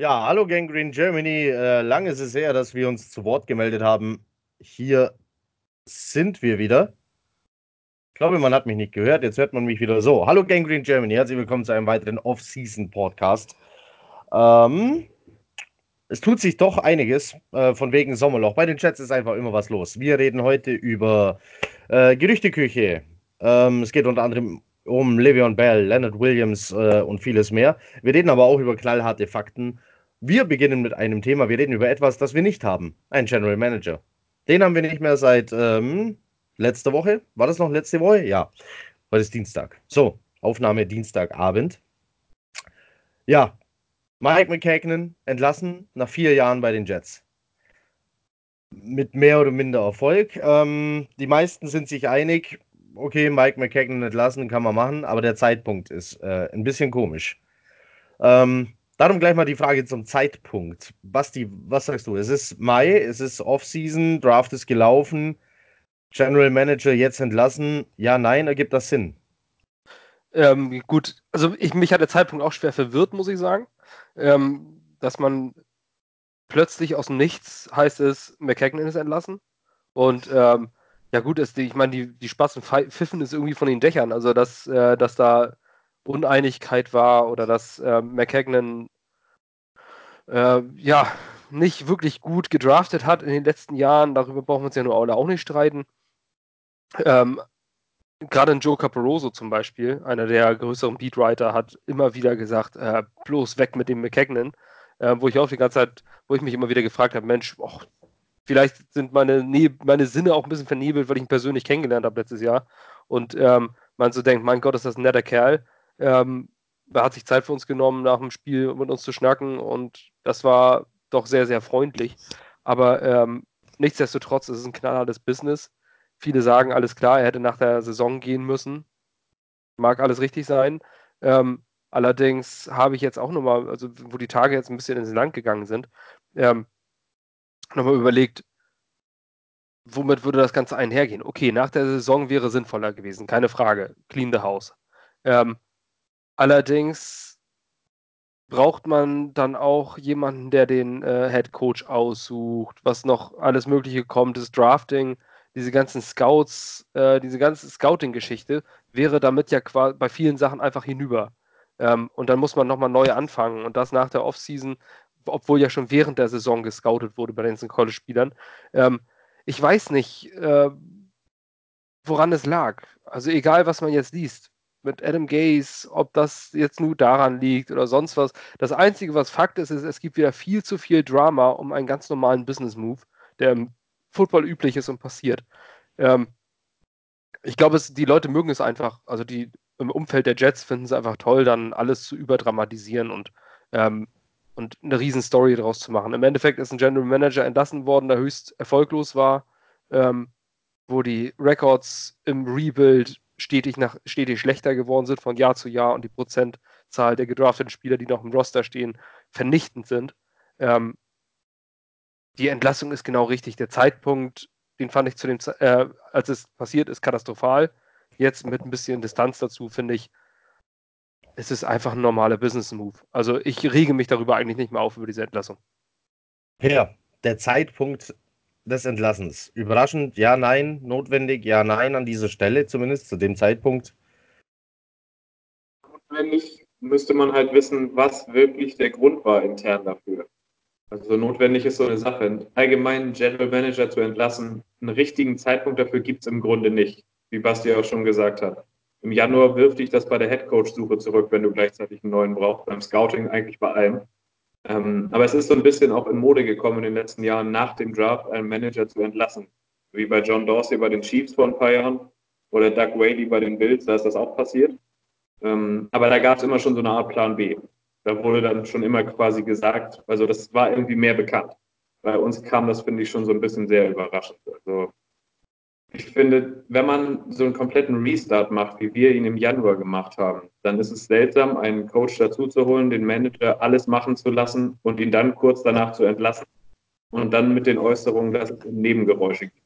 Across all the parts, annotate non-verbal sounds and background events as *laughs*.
Ja, hallo Gangrene Germany. Äh, lange ist es her, dass wir uns zu Wort gemeldet haben. Hier sind wir wieder. Ich glaube, man hat mich nicht gehört. Jetzt hört man mich wieder so. Hallo Gangrene Germany. Herzlich willkommen zu einem weiteren Off-Season-Podcast. Ähm, es tut sich doch einiges äh, von wegen Sommerloch. Bei den Chats ist einfach immer was los. Wir reden heute über äh, Gerüchteküche. Ähm, es geht unter anderem um Le'Veon Bell, Leonard Williams äh, und vieles mehr. Wir reden aber auch über knallharte Fakten wir beginnen mit einem Thema. Wir reden über etwas, das wir nicht haben. Ein General Manager. Den haben wir nicht mehr seit ähm, letzter Woche. War das noch letzte Woche? Ja. Heute ist Dienstag. So, Aufnahme Dienstagabend. Ja, Mike McKagan entlassen nach vier Jahren bei den Jets. Mit mehr oder minder Erfolg. Ähm, die meisten sind sich einig, okay, Mike McKagan entlassen kann man machen, aber der Zeitpunkt ist äh, ein bisschen komisch. Ähm, Darum gleich mal die Frage zum Zeitpunkt. Basti, was sagst du? Es ist Mai, es ist Offseason, Draft ist gelaufen, General Manager jetzt entlassen. Ja, nein, ergibt das Sinn? Ähm, gut, also ich, mich hat der Zeitpunkt auch schwer verwirrt, muss ich sagen. Ähm, dass man plötzlich aus dem Nichts heißt es, McKagan ist entlassen. Und ähm, ja gut, ist, ich meine, die, die Spatzen pfiffen ist irgendwie von den Dächern. Also dass, äh, dass da Uneinigkeit war oder dass äh, McKagan äh, ja nicht wirklich gut gedraftet hat in den letzten Jahren. Darüber brauchen wir uns ja nur auch nicht streiten. Ähm, Gerade ein Joe Caporoso zum Beispiel, einer der größeren Beatwriter, hat immer wieder gesagt, äh, bloß weg mit dem McKagan, äh, wo ich auch die ganze Zeit, wo ich mich immer wieder gefragt habe, Mensch, och, vielleicht sind meine, meine Sinne auch ein bisschen vernebelt, weil ich ihn persönlich kennengelernt habe letztes Jahr. Und ähm, man so denkt, mein Gott, ist das ein netter Kerl. Ähm, er hat sich Zeit für uns genommen, nach dem Spiel mit uns zu schnacken und das war doch sehr, sehr freundlich. Aber ähm, nichtsdestotrotz ist es ein knallhartes Business. Viele sagen, alles klar, er hätte nach der Saison gehen müssen. Mag alles richtig sein. Ähm, allerdings habe ich jetzt auch nochmal, also wo die Tage jetzt ein bisschen ins Land gegangen sind, ähm, nochmal überlegt, womit würde das Ganze einhergehen? Okay, nach der Saison wäre sinnvoller gewesen, keine Frage. Clean the house. Ähm, Allerdings braucht man dann auch jemanden, der den äh, Head Coach aussucht, was noch alles Mögliche kommt, das Drafting, diese ganzen Scouts, äh, diese ganze Scouting-Geschichte wäre damit ja bei vielen Sachen einfach hinüber. Ähm, und dann muss man nochmal neu anfangen und das nach der Offseason, obwohl ja schon während der Saison gescoutet wurde bei den College-Spielern. Ähm, ich weiß nicht, äh, woran es lag. Also egal, was man jetzt liest, mit Adam Gaze, ob das jetzt nur daran liegt oder sonst was. Das Einzige, was Fakt ist, ist, es gibt wieder viel zu viel Drama um einen ganz normalen Business-Move, der im Football üblich ist und passiert. Ähm, ich glaube, die Leute mögen es einfach, also die im Umfeld der Jets finden es einfach toll, dann alles zu überdramatisieren und, ähm, und eine riesen Story daraus zu machen. Im Endeffekt ist ein General Manager entlassen worden, der höchst erfolglos war, ähm, wo die Records im Rebuild stetig, nach, stetig schlechter geworden sind von Jahr zu Jahr und die Prozentzahl der gedrafteten Spieler, die noch im Roster stehen, vernichtend sind. Ähm, die Entlassung ist genau richtig. Der Zeitpunkt, den fand ich zu dem, äh, als es passiert ist, katastrophal. Jetzt mit ein bisschen Distanz dazu, finde ich, es ist einfach ein normaler Business-Move. Also ich rege mich darüber eigentlich nicht mehr auf über diese Entlassung. Ja, der Zeitpunkt des Entlassens. Überraschend, ja, nein, notwendig, ja, nein, an dieser Stelle zumindest zu dem Zeitpunkt. Notwendig müsste man halt wissen, was wirklich der Grund war intern dafür. Also notwendig ist so eine Sache. Einen allgemeinen General Manager zu entlassen, einen richtigen Zeitpunkt dafür gibt es im Grunde nicht, wie Basti auch schon gesagt hat. Im Januar wirft dich das bei der Headcoach-Suche zurück, wenn du gleichzeitig einen neuen brauchst, beim Scouting eigentlich bei allem. Ähm, aber es ist so ein bisschen auch in Mode gekommen in den letzten Jahren, nach dem Draft einen Manager zu entlassen. Wie bei John Dorsey bei den Chiefs vor ein paar Jahren oder Doug Whaley bei den Bills, da ist das auch passiert. Ähm, aber da gab es immer schon so eine Art Plan B. Da wurde dann schon immer quasi gesagt, also das war irgendwie mehr bekannt. Bei uns kam das, finde ich, schon so ein bisschen sehr überraschend. Also ich finde, wenn man so einen kompletten Restart macht, wie wir ihn im Januar gemacht haben, dann ist es seltsam, einen Coach dazu zu holen, den Manager alles machen zu lassen und ihn dann kurz danach zu entlassen und dann mit den Äußerungen, dass es Nebengeräusche gibt.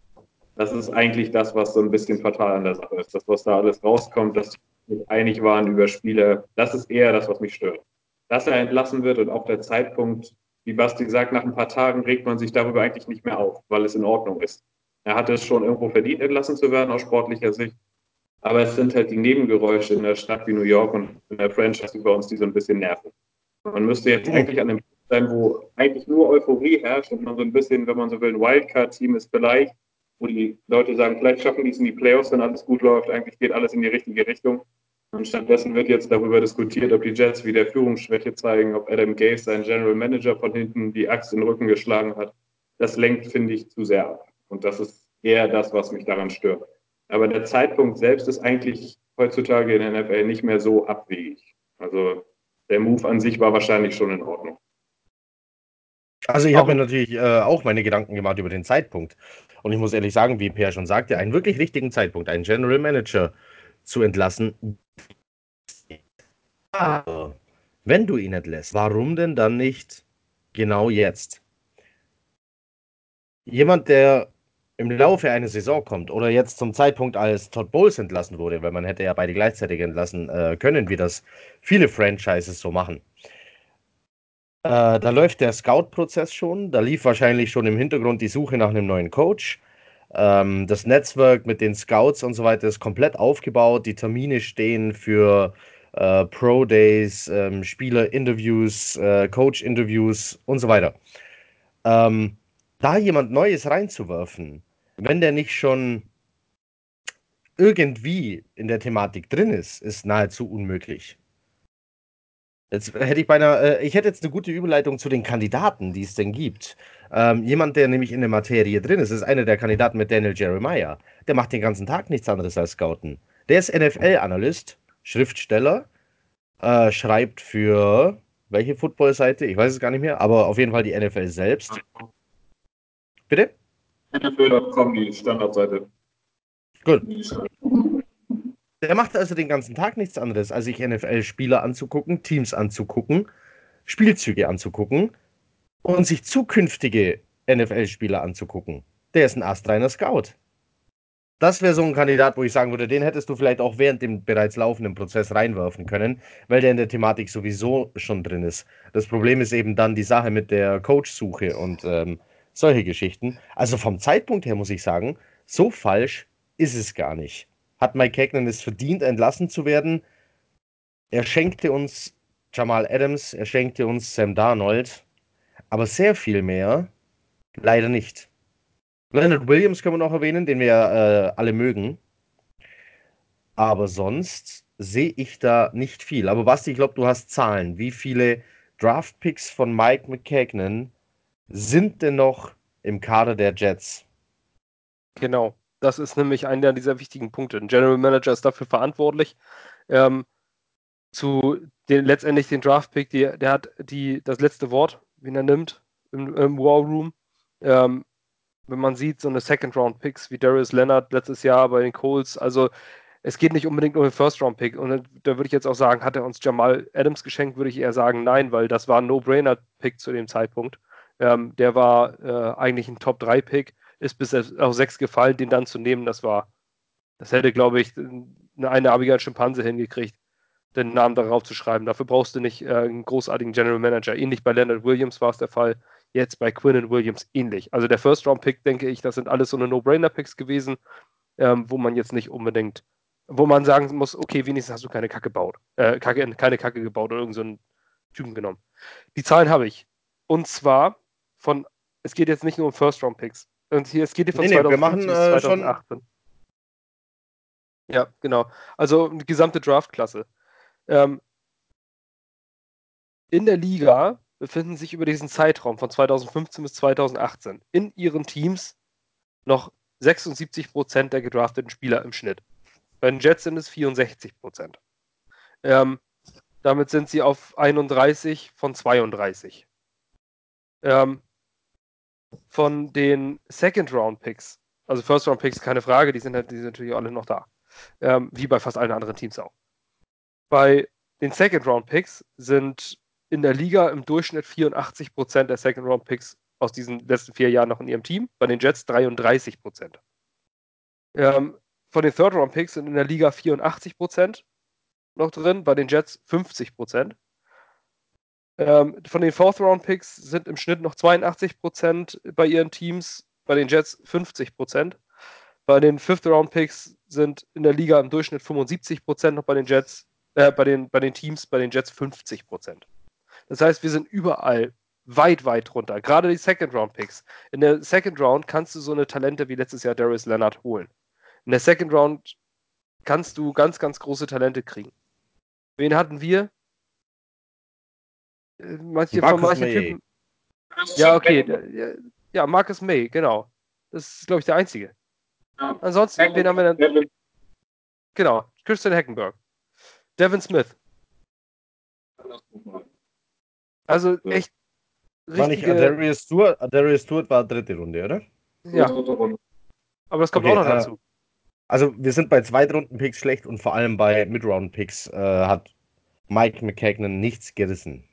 Das ist eigentlich das, was so ein bisschen fatal an der Sache ist. Das, was da alles rauskommt, dass sie nicht einig waren über Spiele, das ist eher das, was mich stört. dass er entlassen wird und auch der Zeitpunkt, wie Basti sagt, nach ein paar Tagen regt man sich darüber eigentlich nicht mehr auf, weil es in Ordnung ist. Er hatte es schon irgendwo verdient, entlassen zu werden aus sportlicher Sicht. Aber es sind halt die Nebengeräusche in der Stadt wie New York und in der Franchise über uns, die so ein bisschen nerven. Man müsste jetzt eigentlich an dem Punkt sein, wo eigentlich nur Euphorie herrscht und man so ein bisschen, wenn man so will, ein Wildcard-Team ist vielleicht, wo die Leute sagen, vielleicht schaffen die es in die Playoffs, wenn alles gut läuft, eigentlich geht alles in die richtige Richtung. Und stattdessen wird jetzt darüber diskutiert, ob die Jets wieder Führungsschwäche zeigen, ob Adam Gase, sein General Manager, von hinten die Axt in den Rücken geschlagen hat. Das lenkt, finde ich, zu sehr ab. Und das ist eher das, was mich daran stört. Aber der Zeitpunkt selbst ist eigentlich heutzutage in der NFL nicht mehr so abwegig. Also der Move an sich war wahrscheinlich schon in Ordnung. Also ich habe mir natürlich äh, auch meine Gedanken gemacht über den Zeitpunkt. Und ich muss ehrlich sagen, wie Per schon sagte, einen wirklich richtigen Zeitpunkt, einen General Manager zu entlassen. Aber wenn du ihn entlässt, warum denn dann nicht genau jetzt? Jemand, der im Laufe einer Saison kommt oder jetzt zum Zeitpunkt, als Todd Bowles entlassen wurde, weil man hätte ja beide gleichzeitig entlassen äh, können, wie das viele Franchises so machen. Äh, da läuft der Scout-Prozess schon, da lief wahrscheinlich schon im Hintergrund die Suche nach einem neuen Coach. Ähm, das Netzwerk mit den Scouts und so weiter ist komplett aufgebaut. Die Termine stehen für äh, Pro Days, ähm, Spieler-Interviews, äh, Coach-Interviews und so weiter. Ähm, da jemand Neues reinzuwerfen, wenn der nicht schon irgendwie in der Thematik drin ist, ist nahezu unmöglich. Jetzt hätte ich beinahe, äh, ich hätte jetzt eine gute Überleitung zu den Kandidaten, die es denn gibt. Ähm, jemand, der nämlich in der Materie drin ist, ist einer der Kandidaten mit Daniel Jeremiah. Der macht den ganzen Tag nichts anderes als Scouten. Der ist NFL-Analyst, Schriftsteller, äh, schreibt für welche Football-Seite? Ich weiß es gar nicht mehr, aber auf jeden Fall die NFL selbst. Bitte? NFL.com, die Standardseite. Gut. Der macht also den ganzen Tag nichts anderes, als sich NFL-Spieler anzugucken, Teams anzugucken, Spielzüge anzugucken und sich zukünftige NFL-Spieler anzugucken. Der ist ein astreiner Scout. Das wäre so ein Kandidat, wo ich sagen würde, den hättest du vielleicht auch während dem bereits laufenden Prozess reinwerfen können, weil der in der Thematik sowieso schon drin ist. Das Problem ist eben dann die Sache mit der Coach-Suche und ähm, solche Geschichten. Also vom Zeitpunkt her muss ich sagen, so falsch ist es gar nicht. Hat Mike Kagnan es verdient, entlassen zu werden? Er schenkte uns Jamal Adams, er schenkte uns Sam Darnold, aber sehr viel mehr leider nicht. Leonard Williams können wir noch erwähnen, den wir äh, alle mögen. Aber sonst sehe ich da nicht viel. Aber Basti, ich glaube, du hast Zahlen. Wie viele Draft-Picks von Mike McKagnon sind denn noch im Kader der Jets? Genau, das ist nämlich einer dieser wichtigen Punkte. Ein General Manager ist dafür verantwortlich, ähm, zu den, letztendlich den Draft-Pick, der hat die, das letzte Wort, wie er nimmt, im, im War Room. Ähm, wenn man sieht, so eine Second-Round-Picks wie Darius Leonard letztes Jahr bei den Coles, also es geht nicht unbedingt um den First-Round-Pick. Und da würde ich jetzt auch sagen, hat er uns Jamal Adams geschenkt, würde ich eher sagen, nein, weil das war ein No-Brainer-Pick zu dem Zeitpunkt. Ähm, der war äh, eigentlich ein Top-3-Pick, ist bis auf 6 gefallen, den dann zu nehmen, das war, das hätte, glaube ich, eine einarmige Schimpanse hingekriegt, den Namen darauf zu schreiben. Dafür brauchst du nicht äh, einen großartigen General Manager. Ähnlich bei Leonard Williams war es der Fall, jetzt bei Quinn Williams ähnlich. Also der First-Round-Pick, denke ich, das sind alles so eine No-Brainer-Picks gewesen, ähm, wo man jetzt nicht unbedingt, wo man sagen muss, okay, wenigstens hast du keine Kacke gebaut, äh, Kacke, keine Kacke gebaut oder irgendeinen so Typen genommen. Die Zahlen habe ich. Und zwar von, es geht jetzt nicht nur um First-Round-Picks. Und hier, es geht hier von nee, 2015 nee, machen, äh, 2018. Schon... Ja, genau. Also die gesamte Draft-Klasse. Ähm, in der Liga befinden sich über diesen Zeitraum von 2015 bis 2018 in ihren Teams noch 76 Prozent der gedrafteten Spieler im Schnitt. Bei den Jets sind es 64 Prozent. Ähm, damit sind sie auf 31 von 32. Ähm, von den Second-Round-Picks, also First-Round-Picks, keine Frage, die sind, die sind natürlich alle noch da. Ähm, wie bei fast allen anderen Teams auch. Bei den Second-Round-Picks sind in der Liga im Durchschnitt 84% der Second-Round-Picks aus diesen letzten vier Jahren noch in ihrem Team, bei den Jets 33%. Ähm, von den Third-Round-Picks sind in der Liga 84% noch drin, bei den Jets 50%. Ähm, von den Fourth-Round-Picks sind im Schnitt noch 82% bei ihren Teams, bei den Jets 50%. Bei den Fifth-Round-Picks sind in der Liga im Durchschnitt 75% noch bei den Jets, äh, bei, den, bei den Teams, bei den Jets 50%. Das heißt, wir sind überall weit, weit runter. Gerade die Second-Round-Picks. In der Second Round kannst du so eine Talente wie letztes Jahr Darius Leonard holen. In der Second Round kannst du ganz, ganz große Talente kriegen. Wen hatten wir? Manche Marcus von manchen May. Typen. Ja, okay. Ja, Marcus May, genau. Das ist, glaube ich, der einzige. Ja. Ansonsten, Hacken, wen haben wir denn? Devin. Genau, Christian Hackenberg. Devin Smith. Also echt. War nicht Adarius Stewart? Adarius Stewart war dritte Runde, oder? Ja. Aber das kommt okay, auch noch dazu. Äh, also wir sind bei Zweitrunden-Picks schlecht und vor allem bei Midround-Picks äh, hat Mike McKagan nichts gerissen.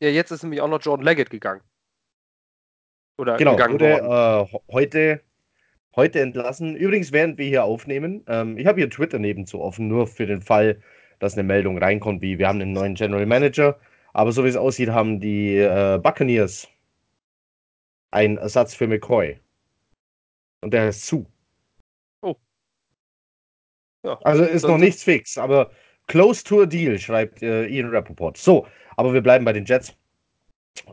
Ja, jetzt ist nämlich auch noch Jordan Leggett gegangen. Oder genau, gegangen wurde äh, heute, heute entlassen. Übrigens, während wir hier aufnehmen, ähm, ich habe hier Twitter nebenzu offen, nur für den Fall, dass eine Meldung reinkommt, wie wir haben einen neuen General Manager. Aber so wie es aussieht, haben die äh, Buccaneers einen Ersatz für McCoy. Und der ist zu. Ja, also ist noch nichts fix, aber close to a deal, schreibt äh, Ian Rappaport. So, aber wir bleiben bei den Jets.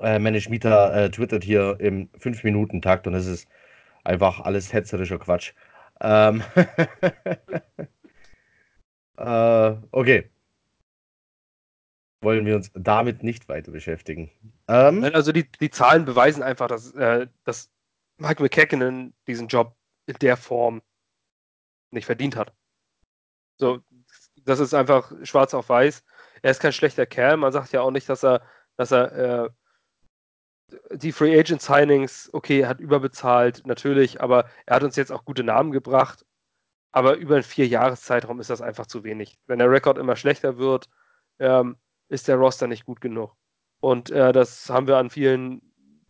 Äh, Manny Mieter äh, twittert hier im 5-Minuten-Takt und es ist einfach alles hetzerischer Quatsch. Ähm *laughs* äh, okay. Wollen wir uns damit nicht weiter beschäftigen. Ähm, also die, die Zahlen beweisen einfach, dass, äh, dass Mike McKagan diesen Job in der Form nicht verdient hat. So, das ist einfach schwarz auf weiß. Er ist kein schlechter Kerl. Man sagt ja auch nicht, dass er, dass er äh, die Free Agent Signings, okay, hat überbezahlt, natürlich, aber er hat uns jetzt auch gute Namen gebracht. Aber über einen Vier-Jahres-Zeitraum ist das einfach zu wenig. Wenn der Rekord immer schlechter wird, ähm, ist der Roster nicht gut genug. Und äh, das haben wir an vielen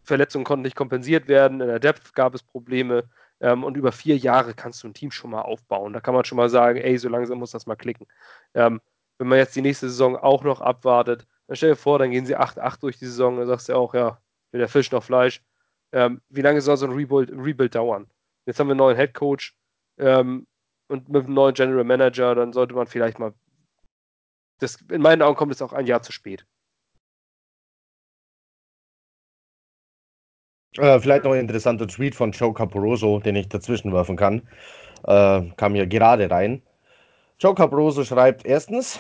Verletzungen konnten nicht kompensiert werden. In der Depth gab es Probleme. Ähm, und über vier Jahre kannst du ein Team schon mal aufbauen. Da kann man schon mal sagen, ey, so langsam muss das mal klicken. Ähm, wenn man jetzt die nächste Saison auch noch abwartet, dann stell dir vor, dann gehen sie 8-8 durch die Saison, dann sagst du auch, ja, weder Fisch noch Fleisch. Ähm, wie lange soll so ein Rebuild, Rebuild dauern? Jetzt haben wir einen neuen Head Coach ähm, und mit einem neuen General Manager, dann sollte man vielleicht mal. Das, in meinen Augen kommt es auch ein Jahr zu spät. Äh, vielleicht noch ein interessanter Tweet von Joe Caporoso, den ich dazwischen werfen kann. Äh, kam hier gerade rein. Joe Caporoso schreibt: Erstens,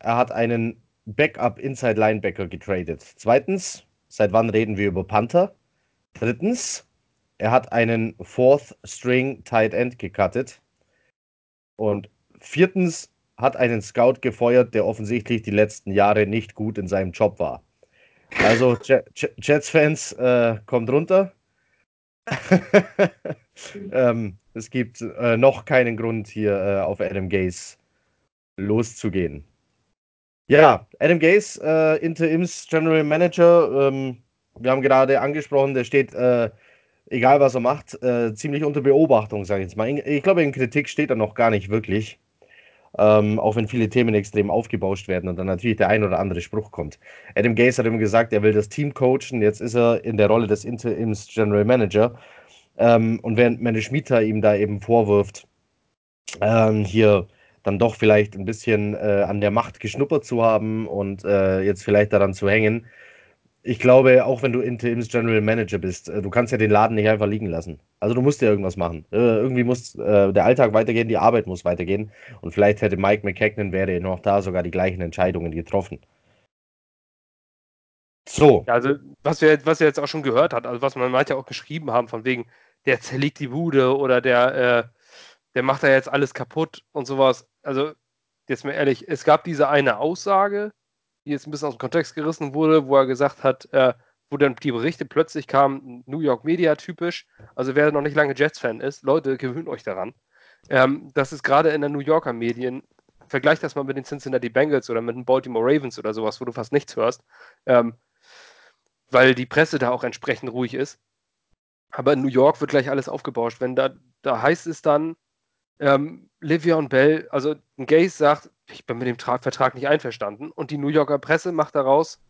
er hat einen Backup Inside Linebacker getradet. Zweitens, seit wann reden wir über Panther? Drittens, er hat einen Fourth String Tight End gecuttet. Und viertens, hat einen Scout gefeuert, der offensichtlich die letzten Jahre nicht gut in seinem Job war. Also, Jets-Fans, äh, kommt runter. *laughs* ähm, es gibt äh, noch keinen Grund, hier äh, auf Adam Gaze loszugehen. Ja, Adam Gaze, äh, Interims General Manager. Ähm, wir haben gerade angesprochen, der steht, äh, egal was er macht, äh, ziemlich unter Beobachtung, sage ich jetzt mal. Ich glaube, in Kritik steht er noch gar nicht wirklich ähm, auch wenn viele Themen extrem aufgebauscht werden und dann natürlich der ein oder andere Spruch kommt. Adam Gase hat immer gesagt, er will das Team coachen, jetzt ist er in der Rolle des Interims General Manager. Ähm, und während Mene Schmita ihm da eben vorwirft, ähm, hier dann doch vielleicht ein bisschen äh, an der Macht geschnuppert zu haben und äh, jetzt vielleicht daran zu hängen, ich glaube, auch wenn du Interims General Manager bist, äh, du kannst ja den Laden nicht einfach liegen lassen. Also du musst ja irgendwas machen. Äh, irgendwie muss äh, der Alltag weitergehen, die Arbeit muss weitergehen. Und vielleicht hätte Mike McKagan, wäre noch da, sogar die gleichen Entscheidungen getroffen. So. Also, was wir, was jetzt auch schon gehört hat, also was man manche auch geschrieben haben, von wegen, der zerlegt die Bude oder der, äh, der macht da jetzt alles kaputt und sowas. Also, jetzt mal ehrlich, es gab diese eine Aussage, jetzt ein bisschen aus dem Kontext gerissen wurde, wo er gesagt hat, äh, wo dann die Berichte plötzlich kamen, New York Media typisch. Also wer noch nicht lange Jets-Fan ist, Leute, gewöhnt euch daran. Ähm, das ist gerade in den New Yorker Medien, vergleicht das mal mit den Cincinnati Bengals oder mit den Baltimore Ravens oder sowas, wo du fast nichts hörst, ähm, weil die Presse da auch entsprechend ruhig ist. Aber in New York wird gleich alles aufgebauscht. Wenn da, da heißt es dann, ähm, Livion Bell, also Gaze sagt, ich bin mit dem Tra Vertrag nicht einverstanden und die New Yorker Presse macht daraus,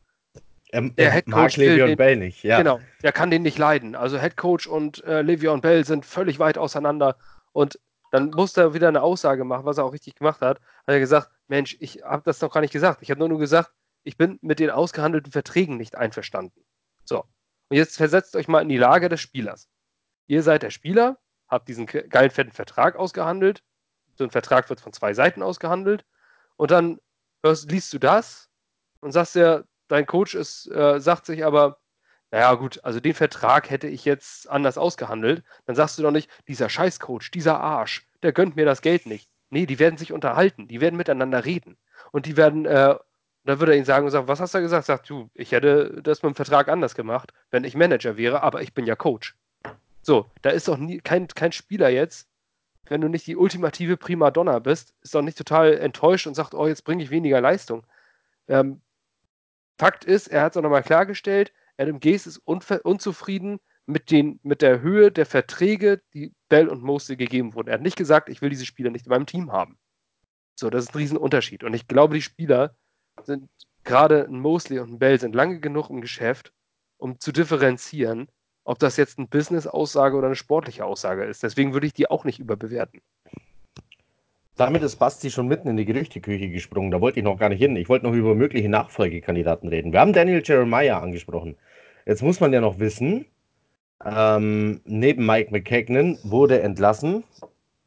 Er, Der er Head mag Coach will Le'Veon den- Bell nicht, ja. Genau, der kann den nicht leiden. Also Head Coach und äh, Le'Veon Bell sind völlig weit auseinander. Und dann musste er wieder eine Aussage machen, was er auch richtig gemacht hat. Hat er gesagt, Mensch, ich habe das noch gar nicht gesagt. Ich habe nur, nur gesagt, ich bin mit den ausgehandelten Verträgen nicht einverstanden. So, und jetzt versetzt euch mal in die Lage des Spielers. Ihr seid der Spieler, habt diesen ge- geilen, fetten Vertrag ausgehandelt. So ein Vertrag wird von zwei Seiten ausgehandelt. Und dann hörst, liest du das und sagst dir, dein Coach ist, äh, sagt sich aber, naja, gut, also den Vertrag hätte ich jetzt anders ausgehandelt. Dann sagst du doch nicht, dieser Scheißcoach, dieser Arsch, der gönnt mir das Geld nicht. Nee, die werden sich unterhalten, die werden miteinander reden. Und die werden, äh, da würde er ihnen sagen und sagen, was hast du gesagt? Sagt, du, ich hätte das mit dem Vertrag anders gemacht, wenn ich Manager wäre, aber ich bin ja Coach. So, da ist doch nie, kein, kein Spieler jetzt, wenn du nicht die ultimative Primadonna bist, ist doch nicht total enttäuscht und sagt, oh, jetzt bringe ich weniger Leistung. Ähm, Fakt ist, er hat es auch nochmal klargestellt, Adam Gase ist unzufrieden mit, den, mit der Höhe der Verträge, die Bell und Mosley gegeben wurden. Er hat nicht gesagt, ich will diese Spieler nicht in meinem Team haben. So, das ist ein Riesenunterschied. Und ich glaube, die Spieler sind, gerade ein Mosley und ein Bell, sind lange genug im Geschäft, um zu differenzieren, ob das jetzt eine Business-Aussage oder eine sportliche Aussage ist. Deswegen würde ich die auch nicht überbewerten. Damit ist Basti schon mitten in die Gerüchteküche gesprungen. Da wollte ich noch gar nicht hin. Ich wollte noch über mögliche Nachfolgekandidaten reden. Wir haben Daniel Jeremiah angesprochen. Jetzt muss man ja noch wissen, ähm, neben Mike McKagan wurde entlassen.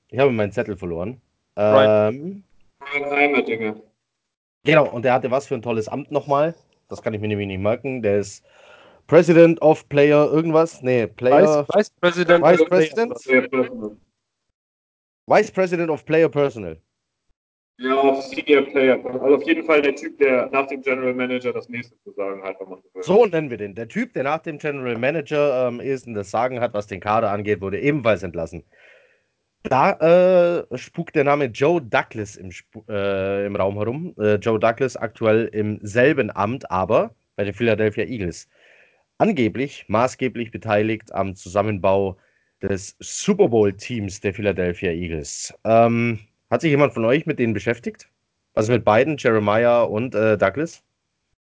Ich habe meinen Zettel verloren. Ähm, Ein Heimatdinger. genau, und der hatte was für ein tolles Amt nochmal. Das kann ich mir nämlich nicht merken. Der ist President of Player irgendwas. Nee, Player. Vice, Vice President. Vice President? Personal. Vice President of Player Personal. Ja, Senior Player. Also auf jeden Fall der Typ, der nach dem General Manager das nächste zu sagen hat, wenn man so will. So nennen wir den. Der Typ, der nach dem General Manager ähm, ist und das Sagen hat, was den Kader angeht, wurde ebenfalls entlassen. Da äh, spukt der Name Joe Douglas im, äh, im Raum herum. Äh, Joe Douglas aktuell im selben Amt, aber bei den Philadelphia Eagles. Angeblich maßgeblich beteiligt am Zusammenbau des Super Bowl-Teams der Philadelphia Eagles. Ähm, hat sich jemand von euch mit denen beschäftigt? Also mit beiden, Jeremiah und äh, Douglas?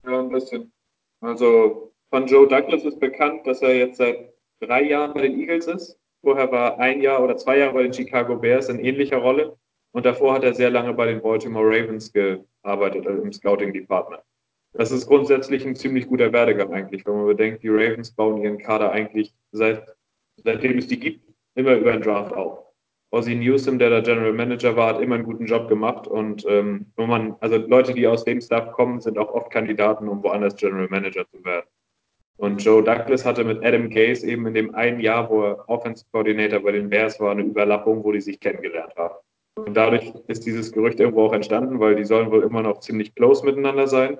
Ja, ein bisschen. Also von Joe Douglas ist bekannt, dass er jetzt seit drei Jahren bei den Eagles ist. Vorher war ein Jahr oder zwei Jahre bei den Chicago Bears in ähnlicher Rolle. Und davor hat er sehr lange bei den Baltimore Ravens gearbeitet, also im Scouting Department. Das ist grundsätzlich ein ziemlich guter Werdegang eigentlich, wenn man bedenkt, die Ravens bauen ihren Kader eigentlich seit, seitdem es die gibt, immer über den Draft auf. Ozzy Newsom, der da General Manager war, hat immer einen guten Job gemacht und ähm, man, also Leute, die aus dem Staff kommen, sind auch oft Kandidaten, um woanders General Manager zu werden. Und Joe Douglas hatte mit Adam Gase eben in dem einen Jahr, wo er Offensive Coordinator bei den Bears war, eine Überlappung, wo die sich kennengelernt haben. Und dadurch ist dieses Gerücht irgendwo auch entstanden, weil die sollen wohl immer noch ziemlich close miteinander sein.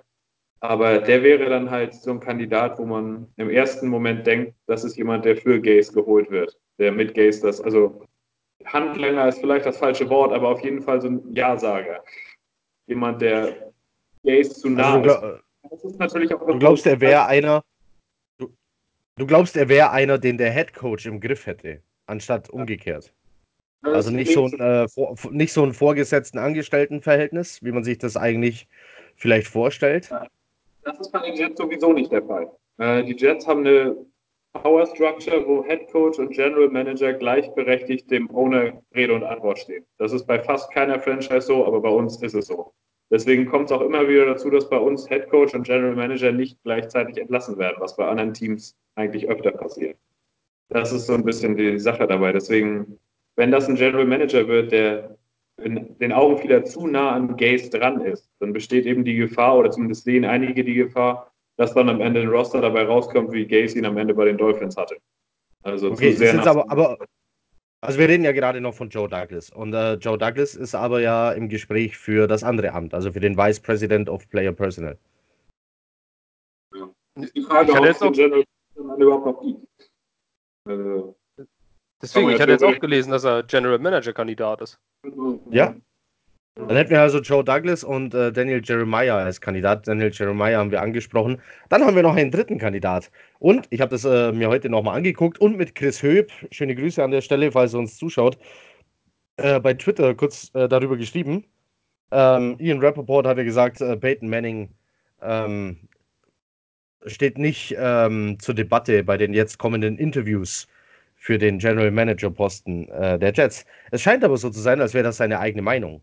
Aber der wäre dann halt so ein Kandidat, wo man im ersten Moment denkt, das ist jemand, der für Gaze geholt wird. Der mit Gaze das, also Handlänger ist vielleicht das falsche Wort, aber auf jeden Fall so ein Ja-Sager. Jemand, der Gaze zu nah Also, ist. Das ist natürlich auch du glaubst, er wäre einer. Du, du glaubst, er wäre einer, den der Head Coach im Griff hätte, anstatt umgekehrt. Also nicht so ein, äh, vor, nicht so ein vorgesetzten Angestelltenverhältnis, wie man sich das eigentlich vielleicht vorstellt. Das ist bei den Jets sowieso nicht der Fall. Äh, die Jets haben eine Power Structure, wo Head Coach und General Manager gleichberechtigt dem Owner Rede und Antwort stehen. Das ist bei fast keiner Franchise so, aber bei uns ist es so. Deswegen kommt es auch immer wieder dazu, dass bei uns Head Coach und General Manager nicht gleichzeitig entlassen werden, was bei anderen Teams eigentlich öfter passiert. Das ist so ein bisschen die Sache dabei. Deswegen, wenn das ein General Manager wird, der in den Augen vieler zu nah an Gaze dran ist, dann besteht eben die Gefahr, oder zumindest sehen einige die Gefahr, dass dann am Ende ein Roster dabei rauskommt, wie Gaze ihn am Ende bei den Dolphins hatte. Also Okay, zu sehr aber, aber. Also wir reden ja gerade noch von Joe Douglas. Und äh, Joe Douglas ist aber ja im Gespräch für das andere Amt, also für den Vice President of Player Personnel. ist die Frage, Ich hatte ob jetzt es den auch- General Manager überhaupt noch gibt. Deswegen, Aber ich ja, hatte jetzt auch theoretisch- gelesen, dass er General Manager Kandidat ist. Ja? Dann hätten wir also Joe Douglas und äh, Daniel Jeremiah als Kandidat. Daniel Jeremiah haben wir angesprochen. Dann haben wir noch einen dritten Kandidat. Und ich habe das äh, mir heute nochmal angeguckt und mit Chris Höb, schöne Grüße an der Stelle, falls er uns zuschaut, äh, bei Twitter kurz äh, darüber geschrieben. Ähm, Ian Rappaport hatte gesagt, äh, Peyton Manning ähm, steht nicht ähm, zur Debatte bei den jetzt kommenden Interviews für den General Manager Posten äh, der Jets. Es scheint aber so zu sein, als wäre das seine eigene Meinung.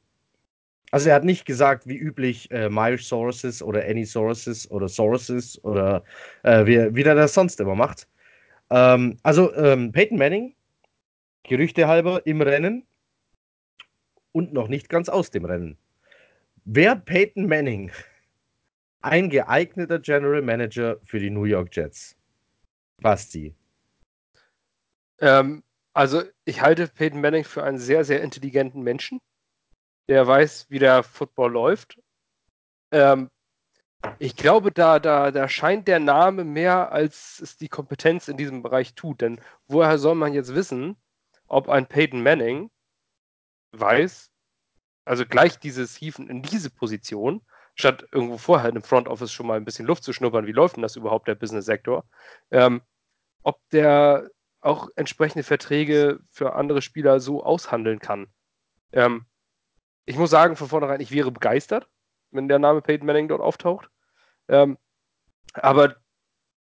Also er hat nicht gesagt, wie üblich, äh, My Sources oder Any Sources oder Sources oder äh, wie, wie er das sonst immer macht. Ähm, also ähm, Peyton Manning, Gerüchte halber, im Rennen und noch nicht ganz aus dem Rennen. Wäre Peyton Manning ein geeigneter General Manager für die New York Jets? Basti. Ähm, also ich halte Peyton Manning für einen sehr, sehr intelligenten Menschen der weiß, wie der Football läuft. Ähm, ich glaube, da, da, da scheint der Name mehr, als es die Kompetenz in diesem Bereich tut. Denn woher soll man jetzt wissen, ob ein Peyton Manning weiß, also gleich dieses Hieven in diese Position, statt irgendwo vorher im Front Office schon mal ein bisschen Luft zu schnuppern, wie läuft denn das überhaupt, der Business-Sektor, ähm, ob der auch entsprechende Verträge für andere Spieler so aushandeln kann. Ähm, ich muss sagen, von vornherein, ich wäre begeistert, wenn der Name Peyton Manning dort auftaucht. Ähm, aber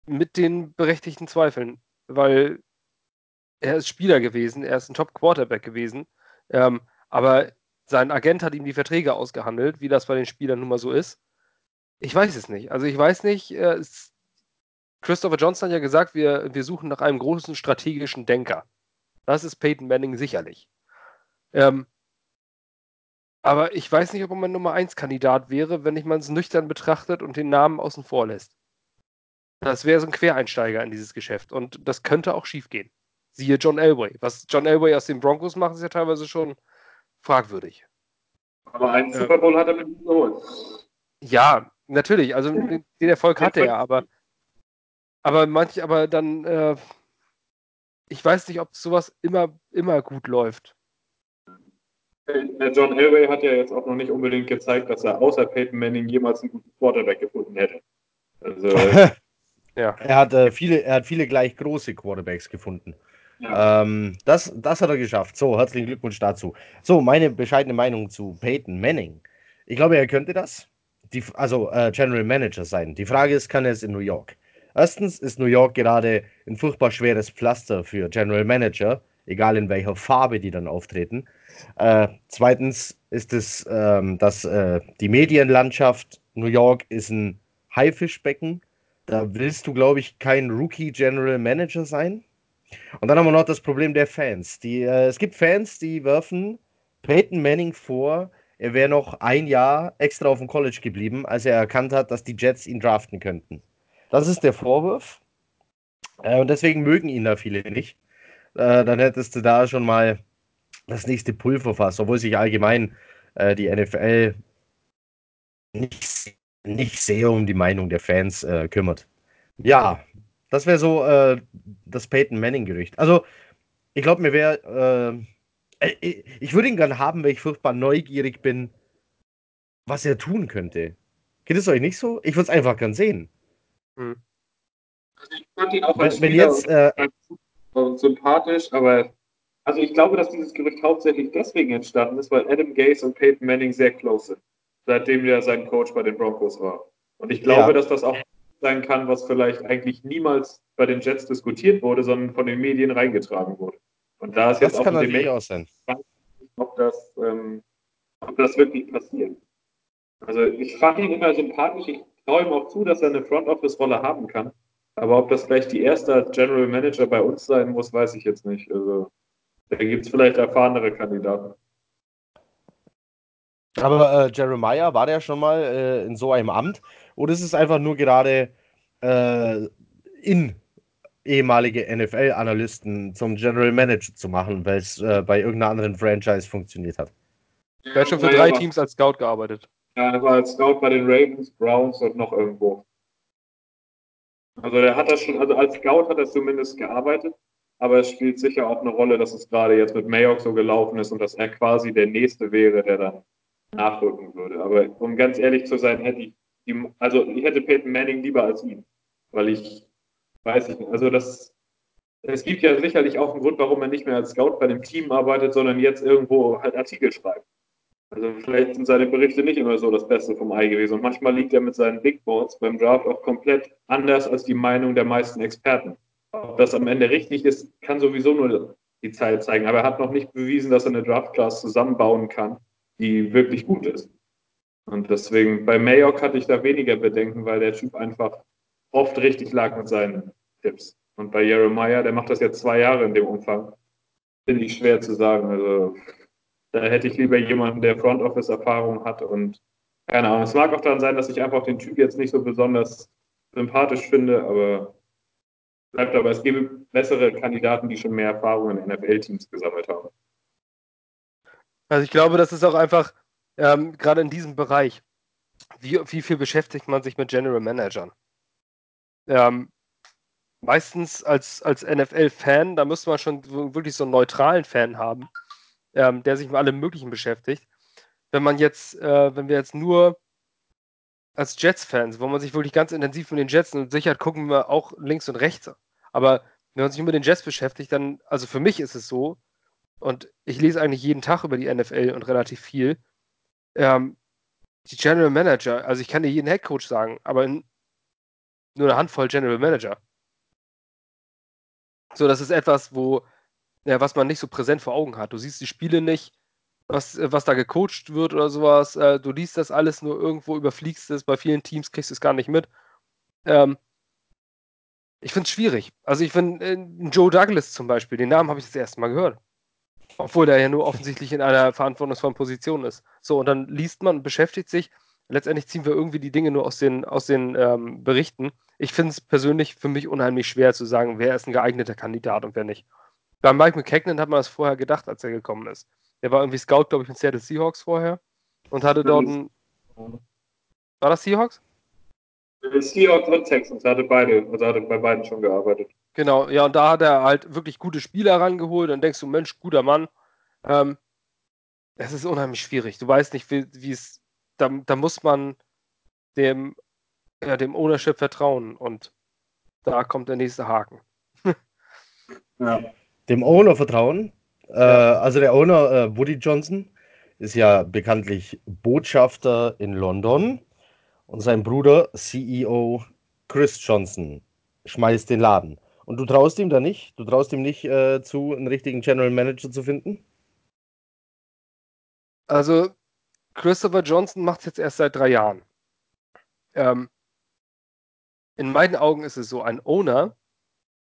mit den berechtigten Zweifeln, weil er ist Spieler gewesen, er ist ein Top-Quarterback gewesen, ähm, aber sein Agent hat ihm die Verträge ausgehandelt, wie das bei den Spielern nun mal so ist. Ich weiß es nicht. Also ich weiß nicht, äh, es, Christopher Johnson hat ja gesagt, wir, wir suchen nach einem großen strategischen Denker. Das ist Peyton Manning sicherlich. Ähm, aber ich weiß nicht, ob er mein Nummer 1 Kandidat wäre, wenn ich man es nüchtern betrachtet und den Namen außen vor lässt. Das wäre so ein Quereinsteiger in dieses Geschäft und das könnte auch schiefgehen. Siehe John Elway. Was John Elway aus den Broncos macht, ist ja teilweise schon fragwürdig. Aber einen ja. Super Bowl hat er mit ihm geholt. Ja, natürlich. Also den Erfolg hatte er, aber aber manch, aber dann, äh, ich weiß nicht, ob sowas immer, immer gut läuft. Der John Elway hat ja jetzt auch noch nicht unbedingt gezeigt, dass er außer Peyton Manning jemals einen guten Quarterback gefunden hätte. Also, *laughs* ja. Er hat, äh, viele, er hat viele gleich große Quarterbacks gefunden. Ja. Ähm, das, das hat er geschafft. So, herzlichen Glückwunsch dazu. So, meine bescheidene Meinung zu Peyton Manning. Ich glaube, er könnte das. Die, also äh, General Manager sein. Die Frage ist, kann er es in New York? Erstens ist New York gerade ein furchtbar schweres Pflaster für General Manager, egal in welcher Farbe die dann auftreten. Äh, zweitens ist es, ähm, dass äh, die Medienlandschaft New York ist ein Haifischbecken. Da willst du, glaube ich, kein Rookie General Manager sein. Und dann haben wir noch das Problem der Fans. Die, äh, es gibt Fans, die werfen Peyton Manning vor, er wäre noch ein Jahr extra auf dem College geblieben, als er erkannt hat, dass die Jets ihn draften könnten. Das ist der Vorwurf. Äh, und deswegen mögen ihn da viele nicht. Äh, dann hättest du da schon mal das nächste Pulverfass, obwohl sich allgemein äh, die NFL nicht, nicht sehr um die Meinung der Fans äh, kümmert. Ja, das wäre so äh, das Peyton Manning-Gerücht. Also, ich glaube, mir wäre. Äh, ich würde ihn gern haben, weil ich furchtbar neugierig bin, was er tun könnte. Geht es euch nicht so? Ich würde es einfach gern sehen. Hm. Also ich fand ihn auch als wenn, jetzt, äh, sympathisch, aber also ich glaube, dass dieses Gerücht hauptsächlich deswegen entstanden ist, weil Adam Gase und Peyton Manning sehr close sind, seitdem er sein Coach bei den Broncos war. Und ich glaube, ja. dass das auch sein kann, was vielleicht eigentlich niemals bei den Jets diskutiert wurde, sondern von den Medien reingetragen wurde. Und da ist das jetzt kann auch natürlich auch sein. Ob das, ähm, ob das wirklich passiert. Also ich fand ihn immer sympathisch. Ich traue ihm auch zu, dass er eine Front Office Rolle haben kann. Aber ob das gleich die erste General Manager bei uns sein muss, weiß ich jetzt nicht. Also da gibt es vielleicht erfahrenere Kandidaten. Aber äh, Jeremiah, war der schon mal äh, in so einem Amt? Oder ist es einfach nur gerade äh, in ehemalige NFL-Analysten zum General Manager zu machen, weil es äh, bei irgendeiner anderen Franchise funktioniert hat? Er hat schon für drei Teams als Scout gearbeitet. Ja, er war als Scout bei den Ravens, Browns und noch irgendwo. Also er hat das schon, also als Scout hat er zumindest gearbeitet aber es spielt sicher auch eine Rolle, dass es gerade jetzt mit Mayock so gelaufen ist und dass er quasi der Nächste wäre, der dann nachrücken würde. Aber um ganz ehrlich zu sein, hätte ich, die, also ich hätte Peyton Manning lieber als ihn, weil ich, weiß ich nicht, also das, es gibt ja sicherlich auch einen Grund, warum er nicht mehr als Scout bei dem Team arbeitet, sondern jetzt irgendwo halt Artikel schreibt. Also vielleicht sind seine Berichte nicht immer so das Beste vom Ei gewesen. Und manchmal liegt er mit seinen Big Boards beim Draft auch komplett anders als die Meinung der meisten Experten. Ob das am Ende richtig ist, kann sowieso nur die Zeit zeigen. Aber er hat noch nicht bewiesen, dass er eine Draft-Class zusammenbauen kann, die wirklich gut ist. Und deswegen, bei Mayock hatte ich da weniger Bedenken, weil der Typ einfach oft richtig lag mit seinen Tipps. Und bei Jeremiah, der macht das jetzt zwei Jahre in dem Umfang, finde ich schwer zu sagen. Also da hätte ich lieber jemanden, der Front Office Erfahrung hat und keine Ahnung. Es mag auch daran sein, dass ich einfach den Typ jetzt nicht so besonders sympathisch finde, aber bleibt aber, es gäbe bessere Kandidaten, die schon mehr Erfahrung in NFL-Teams gesammelt haben. Also ich glaube, das ist auch einfach ähm, gerade in diesem Bereich, wie, wie viel beschäftigt man sich mit General Managern? Ähm, meistens als, als NFL-Fan, da müsste man schon wirklich so einen neutralen Fan haben, ähm, der sich mit allem Möglichen beschäftigt. Wenn man jetzt, äh, wenn wir jetzt nur als Jets-Fans, wo man sich wirklich ganz intensiv mit den Jets und sicher gucken wir auch links und rechts. Aber wenn man sich mit den Jets beschäftigt, dann, also für mich ist es so, und ich lese eigentlich jeden Tag über die NFL und relativ viel, ähm, die General Manager, also ich kann dir jeden Head Coach sagen, aber nur eine Handvoll General Manager. So, das ist etwas, wo ja, was man nicht so präsent vor Augen hat. Du siehst die Spiele nicht, was, äh, was da gecoacht wird oder sowas. Äh, du liest das alles nur irgendwo, überfliegst es. Bei vielen Teams kriegst du es gar nicht mit. Ähm, ich finde es schwierig. Also ich finde, äh, Joe Douglas zum Beispiel, den Namen habe ich das erste Mal gehört. Obwohl der ja nur offensichtlich in einer verantwortungsvollen Position ist. So, und dann liest man beschäftigt sich. Letztendlich ziehen wir irgendwie die Dinge nur aus den, aus den ähm, Berichten. Ich finde es persönlich für mich unheimlich schwer zu sagen, wer ist ein geeigneter Kandidat und wer nicht. Bei Mike McKagan hat man das vorher gedacht, als er gekommen ist. Der war irgendwie Scout, glaube ich, mit Seattle Seahawks vorher und hatte dort ein. War das Seahawks? Seahawks und Texans, er hatte beide, also hatte bei beiden schon gearbeitet. Genau, ja, und da hat er halt wirklich gute Spieler rangeholt und denkst du, Mensch, guter Mann. Ähm, es ist unheimlich schwierig. Du weißt nicht, wie es. Da, da muss man dem, ja, dem Ownership vertrauen und da kommt der nächste Haken. *laughs* ja dem Owner vertrauen. Äh, also der Owner, äh, Woody Johnson, ist ja bekanntlich Botschafter in London und sein Bruder, CEO Chris Johnson, schmeißt den Laden. Und du traust ihm da nicht? Du traust ihm nicht äh, zu, einen richtigen General Manager zu finden? Also, Christopher Johnson macht es jetzt erst seit drei Jahren. Ähm, in meinen Augen ist es so, ein Owner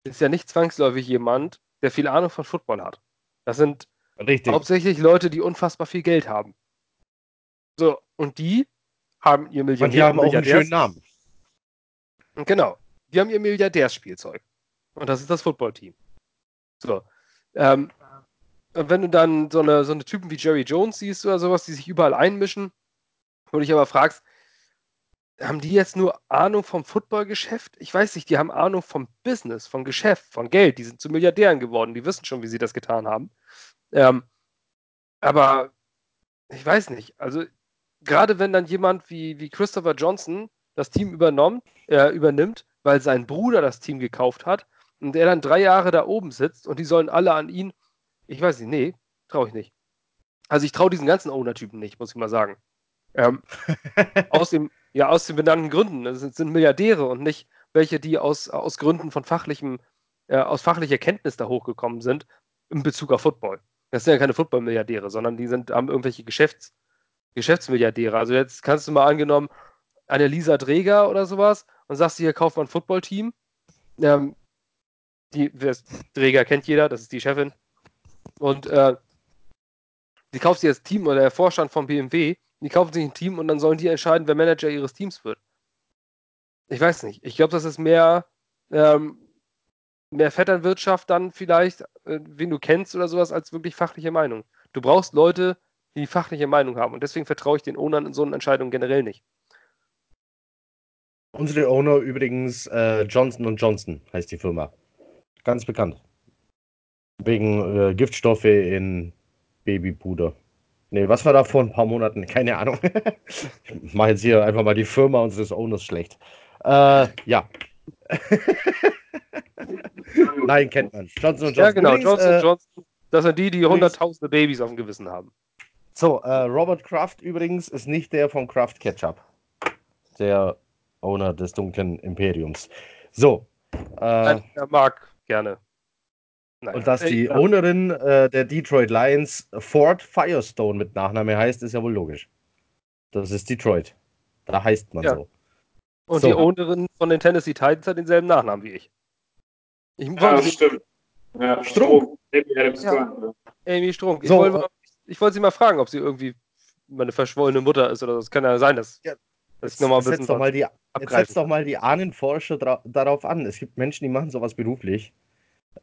ist ja nicht zwangsläufig jemand, der viel Ahnung von Football hat. Das sind Richtig. hauptsächlich Leute, die unfassbar viel Geld haben. So, und die haben ihr Milliardär. Und die haben auch einen schönen Namen. Genau. Die haben ihr Milliardärspielzeug. Und das ist das Footballteam. So. Ähm, und wenn du dann so eine, so eine Typen wie Jerry Jones siehst oder sowas, die sich überall einmischen, wo du dich aber fragst, haben die jetzt nur Ahnung vom Footballgeschäft? Ich weiß nicht, die haben Ahnung vom Business, vom Geschäft, von Geld. Die sind zu Milliardären geworden. Die wissen schon, wie sie das getan haben. Ähm, aber ich weiß nicht. Also, gerade wenn dann jemand wie, wie Christopher Johnson das Team übernommen, äh, übernimmt, weil sein Bruder das Team gekauft hat und er dann drei Jahre da oben sitzt und die sollen alle an ihn. Ich weiß nicht, nee, traue ich nicht. Also, ich traue diesen ganzen Owner-Typen nicht, muss ich mal sagen. Ähm, *laughs* aus, dem, ja, aus den benannten Gründen. Das sind, sind Milliardäre und nicht welche, die aus, aus Gründen von fachlichem, äh, aus fachlicher Kenntnis da hochgekommen sind in Bezug auf Football. Das sind ja keine Football-Milliardäre, sondern die sind, haben irgendwelche Geschäfts, Geschäftsmilliardäre. Also jetzt kannst du mal angenommen, eine Lisa Dräger oder sowas und sagst hier, kauf mal ein Footballteam. Ähm, die, Dräger kennt jeder, das ist die Chefin. Und äh, die kauft sich das Team oder der Vorstand von BMW die kaufen sich ein Team und dann sollen die entscheiden, wer Manager ihres Teams wird. Ich weiß nicht. Ich glaube, das ist mehr, ähm, mehr Vetternwirtschaft dann vielleicht, äh, wen du kennst oder sowas, als wirklich fachliche Meinung. Du brauchst Leute, die fachliche Meinung haben. Und deswegen vertraue ich den Ownern in so einer Entscheidung generell nicht. Unsere Owner übrigens äh, Johnson Johnson heißt die Firma. Ganz bekannt. Wegen äh, Giftstoffe in Babypuder. Nee, was war da vor ein paar Monaten? *laughs* Keine Ahnung. ich mache jetzt hier einfach mal die Firma unseres Owners schlecht. Äh, ja. *laughs* Nein, kennt man. Johnson Johnson. Ja, genau. Übrigens, Johnson äh, Johnson. Das sind die, die hunderttausende Babys auf dem Gewissen haben. So, äh, Robert Kraft übrigens ist nicht der von Kraft Ketchup. Der Owner des dunklen Imperiums. So. Äh, er mag gerne. Naja. Und dass die äh, Ownerin äh, der Detroit Lions Ford Firestone mit Nachname heißt, ist ja wohl logisch. Das ist Detroit. Da heißt man ja. so. Und so. die Ownerin von den Tennessee Titans hat denselben Nachnamen wie ich. ich ja, das stimmt. Ja, Strunk. Amy Adams ja. Amy Strunk. Ich, so, wollte, ich wollte sie mal fragen, ob sie irgendwie meine verschwollene Mutter ist oder das kann ja sein, dass, ja, dass ich nochmal ein bisschen. Doch mal die, jetzt setzt doch mal die Ahnenforscher darauf an. Es gibt Menschen, die machen sowas beruflich.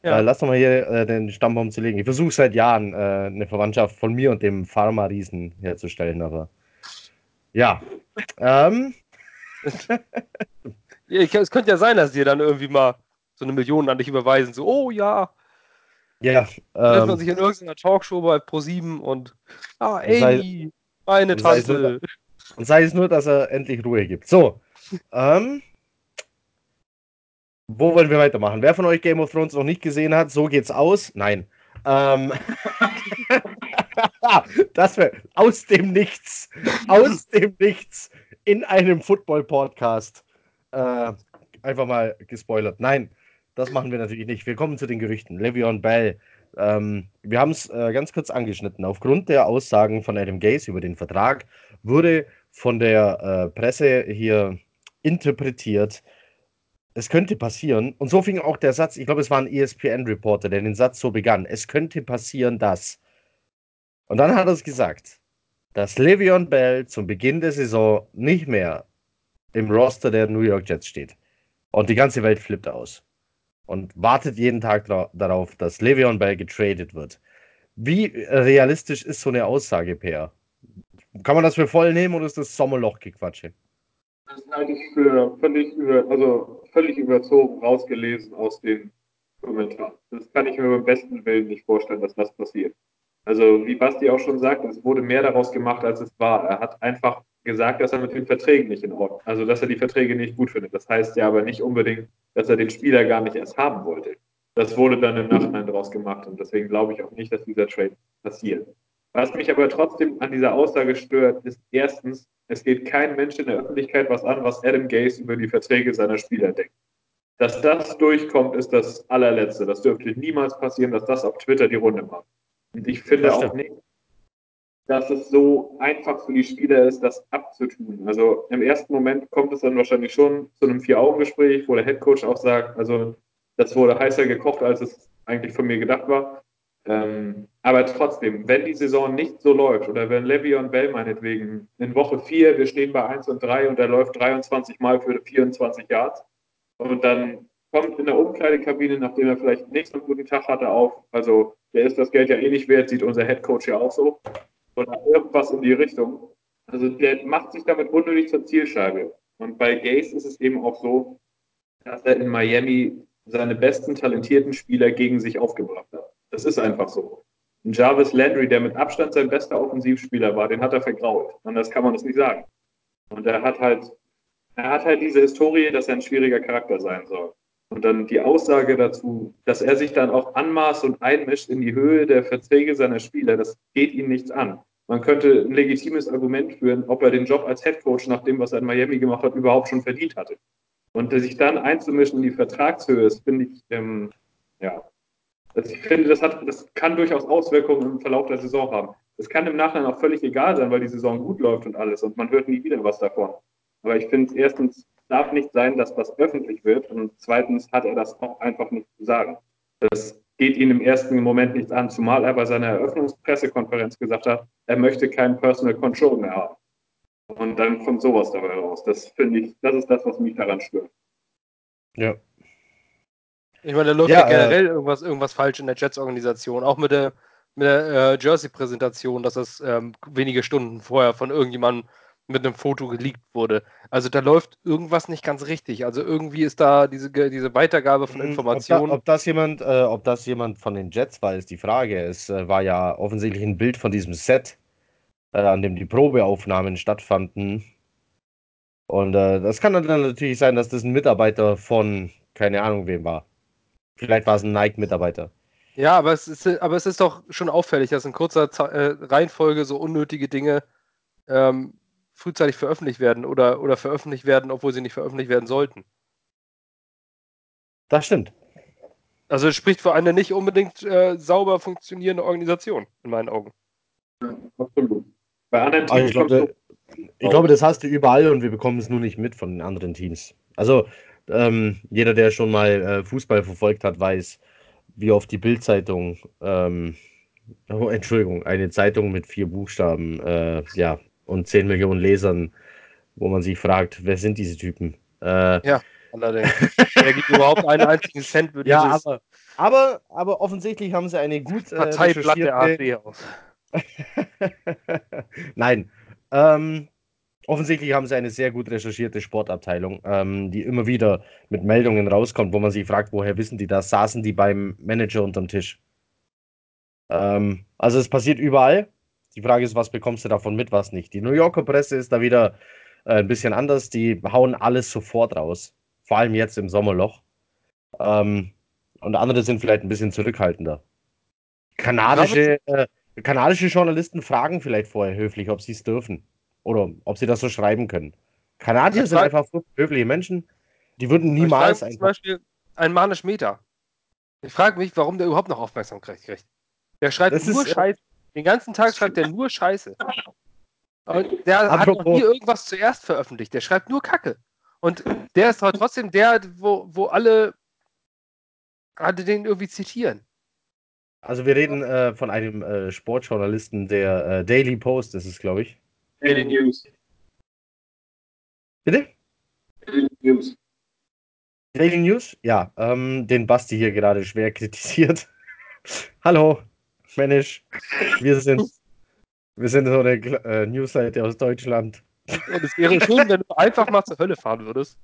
Ja. Äh, lass doch mal hier äh, den Stammbaum zu legen. Ich versuche seit Jahren äh, eine Verwandtschaft von mir und dem Pharma-Riesen herzustellen, aber ja. Ähm. *laughs* ja ich, es könnte ja sein, dass die dann irgendwie mal so eine Million an dich überweisen. So, oh ja. Ja. Trifft ähm, man sich in irgendeiner Talkshow bei Pro7 und ah, ey, sei, meine Tante. und sei es nur, dass er endlich Ruhe gibt. So. *laughs* ähm. Wo wollen wir weitermachen? Wer von euch Game of Thrones noch nicht gesehen hat, so geht's aus. Nein. Ähm, *laughs* das wäre aus dem Nichts, aus dem Nichts in einem Football-Podcast. Äh, einfach mal gespoilert. Nein, das machen wir natürlich nicht. Wir kommen zu den Gerüchten. Le'Veon Bell. Ähm, wir haben es äh, ganz kurz angeschnitten. Aufgrund der Aussagen von Adam Gaze über den Vertrag wurde von der äh, Presse hier interpretiert, es könnte passieren, und so fing auch der Satz, ich glaube, es war ein ESPN-Reporter, der den Satz so begann, es könnte passieren, dass. Und dann hat er es gesagt, dass Le'Veon Bell zum Beginn der Saison nicht mehr im Roster der New York Jets steht. Und die ganze Welt flippt aus. Und wartet jeden Tag darauf, dass Le'Veon Bell getradet wird. Wie realistisch ist so eine Aussage, Per? Kann man das für voll nehmen oder ist das Sommerloch-Gequatsche? Das halte ich für völlig, also völlig überzogen rausgelesen aus den Kommentaren. Das kann ich mir beim besten Willen nicht vorstellen, dass das passiert. Also, wie Basti auch schon sagt, es wurde mehr daraus gemacht, als es war. Er hat einfach gesagt, dass er mit den Verträgen nicht in Ordnung, also dass er die Verträge nicht gut findet. Das heißt ja aber nicht unbedingt, dass er den Spieler gar nicht erst haben wollte. Das wurde dann im Nachhinein daraus gemacht und deswegen glaube ich auch nicht, dass dieser Trade passiert. Was mich aber trotzdem an dieser Aussage stört, ist erstens, es geht kein Mensch in der Öffentlichkeit was an, was Adam Gaze über die Verträge seiner Spieler denkt. Dass das durchkommt, ist das allerletzte. Das dürfte niemals passieren, dass das auf Twitter die Runde macht. Und ich finde auch nicht, dass es so einfach für die Spieler ist, das abzutun. Also im ersten Moment kommt es dann wahrscheinlich schon zu einem Vier-Augen-Gespräch, wo der Headcoach auch sagt, also das wurde heißer gekocht, als es eigentlich von mir gedacht war. Ähm, aber trotzdem, wenn die Saison nicht so läuft oder wenn Le'Veon Bell meinetwegen in Woche 4, wir stehen bei 1 und 3 und er läuft 23 Mal für 24 Yards und dann kommt in der Umkleidekabine, nachdem er vielleicht nicht so einen guten Tag hatte, auf, also der ist das Geld ja eh nicht wert, sieht unser Headcoach ja auch so oder irgendwas in die Richtung. Also der macht sich damit unnötig zur Zielscheibe. Und bei Gaze ist es eben auch so, dass er in Miami seine besten talentierten Spieler gegen sich aufgebracht hat. Das ist einfach so. Und Jarvis Landry, der mit Abstand sein bester Offensivspieler war, den hat er vergrault. Anders kann man das nicht sagen. Und er hat halt, er hat halt diese Historie, dass er ein schwieriger Charakter sein soll. Und dann die Aussage dazu, dass er sich dann auch anmaßt und einmischt in die Höhe der Verträge seiner Spieler, das geht ihm nichts an. Man könnte ein legitimes Argument führen, ob er den Job als Headcoach nach dem, was er in Miami gemacht hat, überhaupt schon verdient hatte. Und sich dann einzumischen in die Vertragshöhe, das finde ich, ähm, ja, also ich finde, das, hat, das kann durchaus Auswirkungen im Verlauf der Saison haben. Es kann im Nachhinein auch völlig egal sein, weil die Saison gut läuft und alles und man hört nie wieder was davon. Aber ich finde, erstens darf nicht sein, dass das öffentlich wird und zweitens hat er das auch einfach nicht zu sagen. Das geht ihn im ersten Moment nichts an, zumal er bei seiner Eröffnungspressekonferenz gesagt hat, er möchte keinen Personal Control mehr haben. Und dann kommt sowas dabei raus. Das finde ich, das ist das, was mich daran stört. Ja, ich meine, da läuft ja, ja generell äh, irgendwas, irgendwas falsch in der Jets-Organisation. Auch mit der, mit der äh, Jersey-Präsentation, dass das ähm, wenige Stunden vorher von irgendjemandem mit einem Foto geleakt wurde. Also da läuft irgendwas nicht ganz richtig. Also irgendwie ist da diese, diese Weitergabe von Informationen. Ob, da, ob das jemand, äh, ob das jemand von den Jets war, ist die Frage. Es äh, war ja offensichtlich ein Bild von diesem Set, äh, an dem die Probeaufnahmen stattfanden. Und äh, das kann dann natürlich sein, dass das ein Mitarbeiter von keine Ahnung wem war. Vielleicht war es ein Nike-Mitarbeiter. Ja, aber es ist, aber es ist doch schon auffällig, dass in kurzer Ze äh, Reihenfolge so unnötige Dinge ähm, frühzeitig veröffentlicht werden oder, oder veröffentlicht werden, obwohl sie nicht veröffentlicht werden sollten. Das stimmt. Also es spricht für eine nicht unbedingt äh, sauber funktionierende Organisation, in meinen Augen. Absolut. Bei anderen ich, Teams glaube, ich glaube, das hast du überall und wir bekommen es nur nicht mit von den anderen Teams. Also ähm, jeder, der schon mal äh, Fußball verfolgt hat, weiß, wie oft die Bildzeitung, ähm, *laughs* oh, Entschuldigung, eine Zeitung mit vier Buchstaben, äh, ja, und 10 Millionen Lesern, wo man sich fragt, wer sind diese Typen? Äh, Ja, allerdings. Wer gibt überhaupt einen einzigen Cent für *laughs* ja, dieses aber, aber, aber offensichtlich haben sie eine gut äh, Parteiblatt der AfD aus? *laughs* Nein. Ähm, offensichtlich haben sie eine sehr gut recherchierte Sportabteilung, ähm, die immer wieder mit Meldungen rauskommt, wo man sich fragt, woher wissen die das? Saßen die beim Manager unterm Tisch? Ähm, also es passiert überall. Die Frage ist, was bekommst du davon mit, was nicht? Die New Yorker Presse ist da wieder äh, ein bisschen anders. Die hauen alles sofort raus. Vor allem jetzt im Sommerloch. Ähm, und andere sind vielleicht ein bisschen zurückhaltender. Kanadische, äh, kanadische Journalisten fragen vielleicht vorher höflich, ob sie es dürfen. Oder ob sie das so schreiben können. Kanadier sind einfach höfliche Menschen. Die würden niemals mich zum. Beispiel ein Manisch Meter. Ich frage mich, warum der überhaupt noch Aufmerksamkeit kriegt. Der schreibt Das nur ist, äh, Scheiße. Den ganzen Tag schreibt er nur Scheiße. Und der hat noch nie irgendwas zuerst veröffentlicht. Der schreibt nur Kacke. Und der ist aber trotzdem der, wo, wo alle, alle den irgendwie zitieren. Also wir reden äh, von einem äh, Sportjournalisten der äh, Daily Post, ist es, glaube ich. Daily News. Bitte? Daily News. Daily News? Ja, ähm, den Basti hier gerade schwer *laughs* kritisiert. Hallo, Mensch. Wir sind, wir sind so eine äh, Newsseite aus Deutschland. Und es wäre schön, wenn du einfach mal zur Hölle fahren würdest.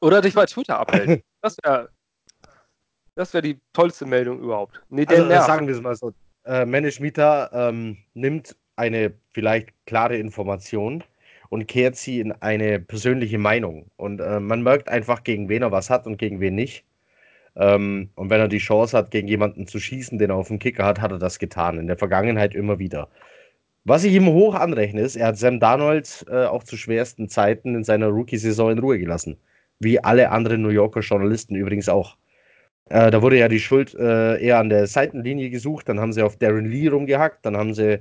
Oder dich bei Twitter abhältst. Das wäre das wär die tollste Meldung überhaupt. Nee, Also äh, sagen wir es mal so. Äh, Manish Mita ähm, nimmt eine vielleicht klare Information und kehrt sie in eine persönliche Meinung. Und äh, man merkt einfach, gegen wen er was hat und gegen wen nicht. Ähm, und wenn er die Chance hat, gegen jemanden zu schießen, den er auf dem Kicker hat, hat er das getan. In der Vergangenheit immer wieder. Was ich ihm hoch anrechne, ist, er hat Sam Darnold äh, auch zu schwersten Zeiten in seiner Rookie-Saison in Ruhe gelassen. Wie alle anderen New Yorker Journalisten übrigens auch. Äh, da wurde ja die Schuld äh, eher an der Seitenlinie gesucht. Dann haben sie auf Darren Lee rumgehackt. Dann haben sie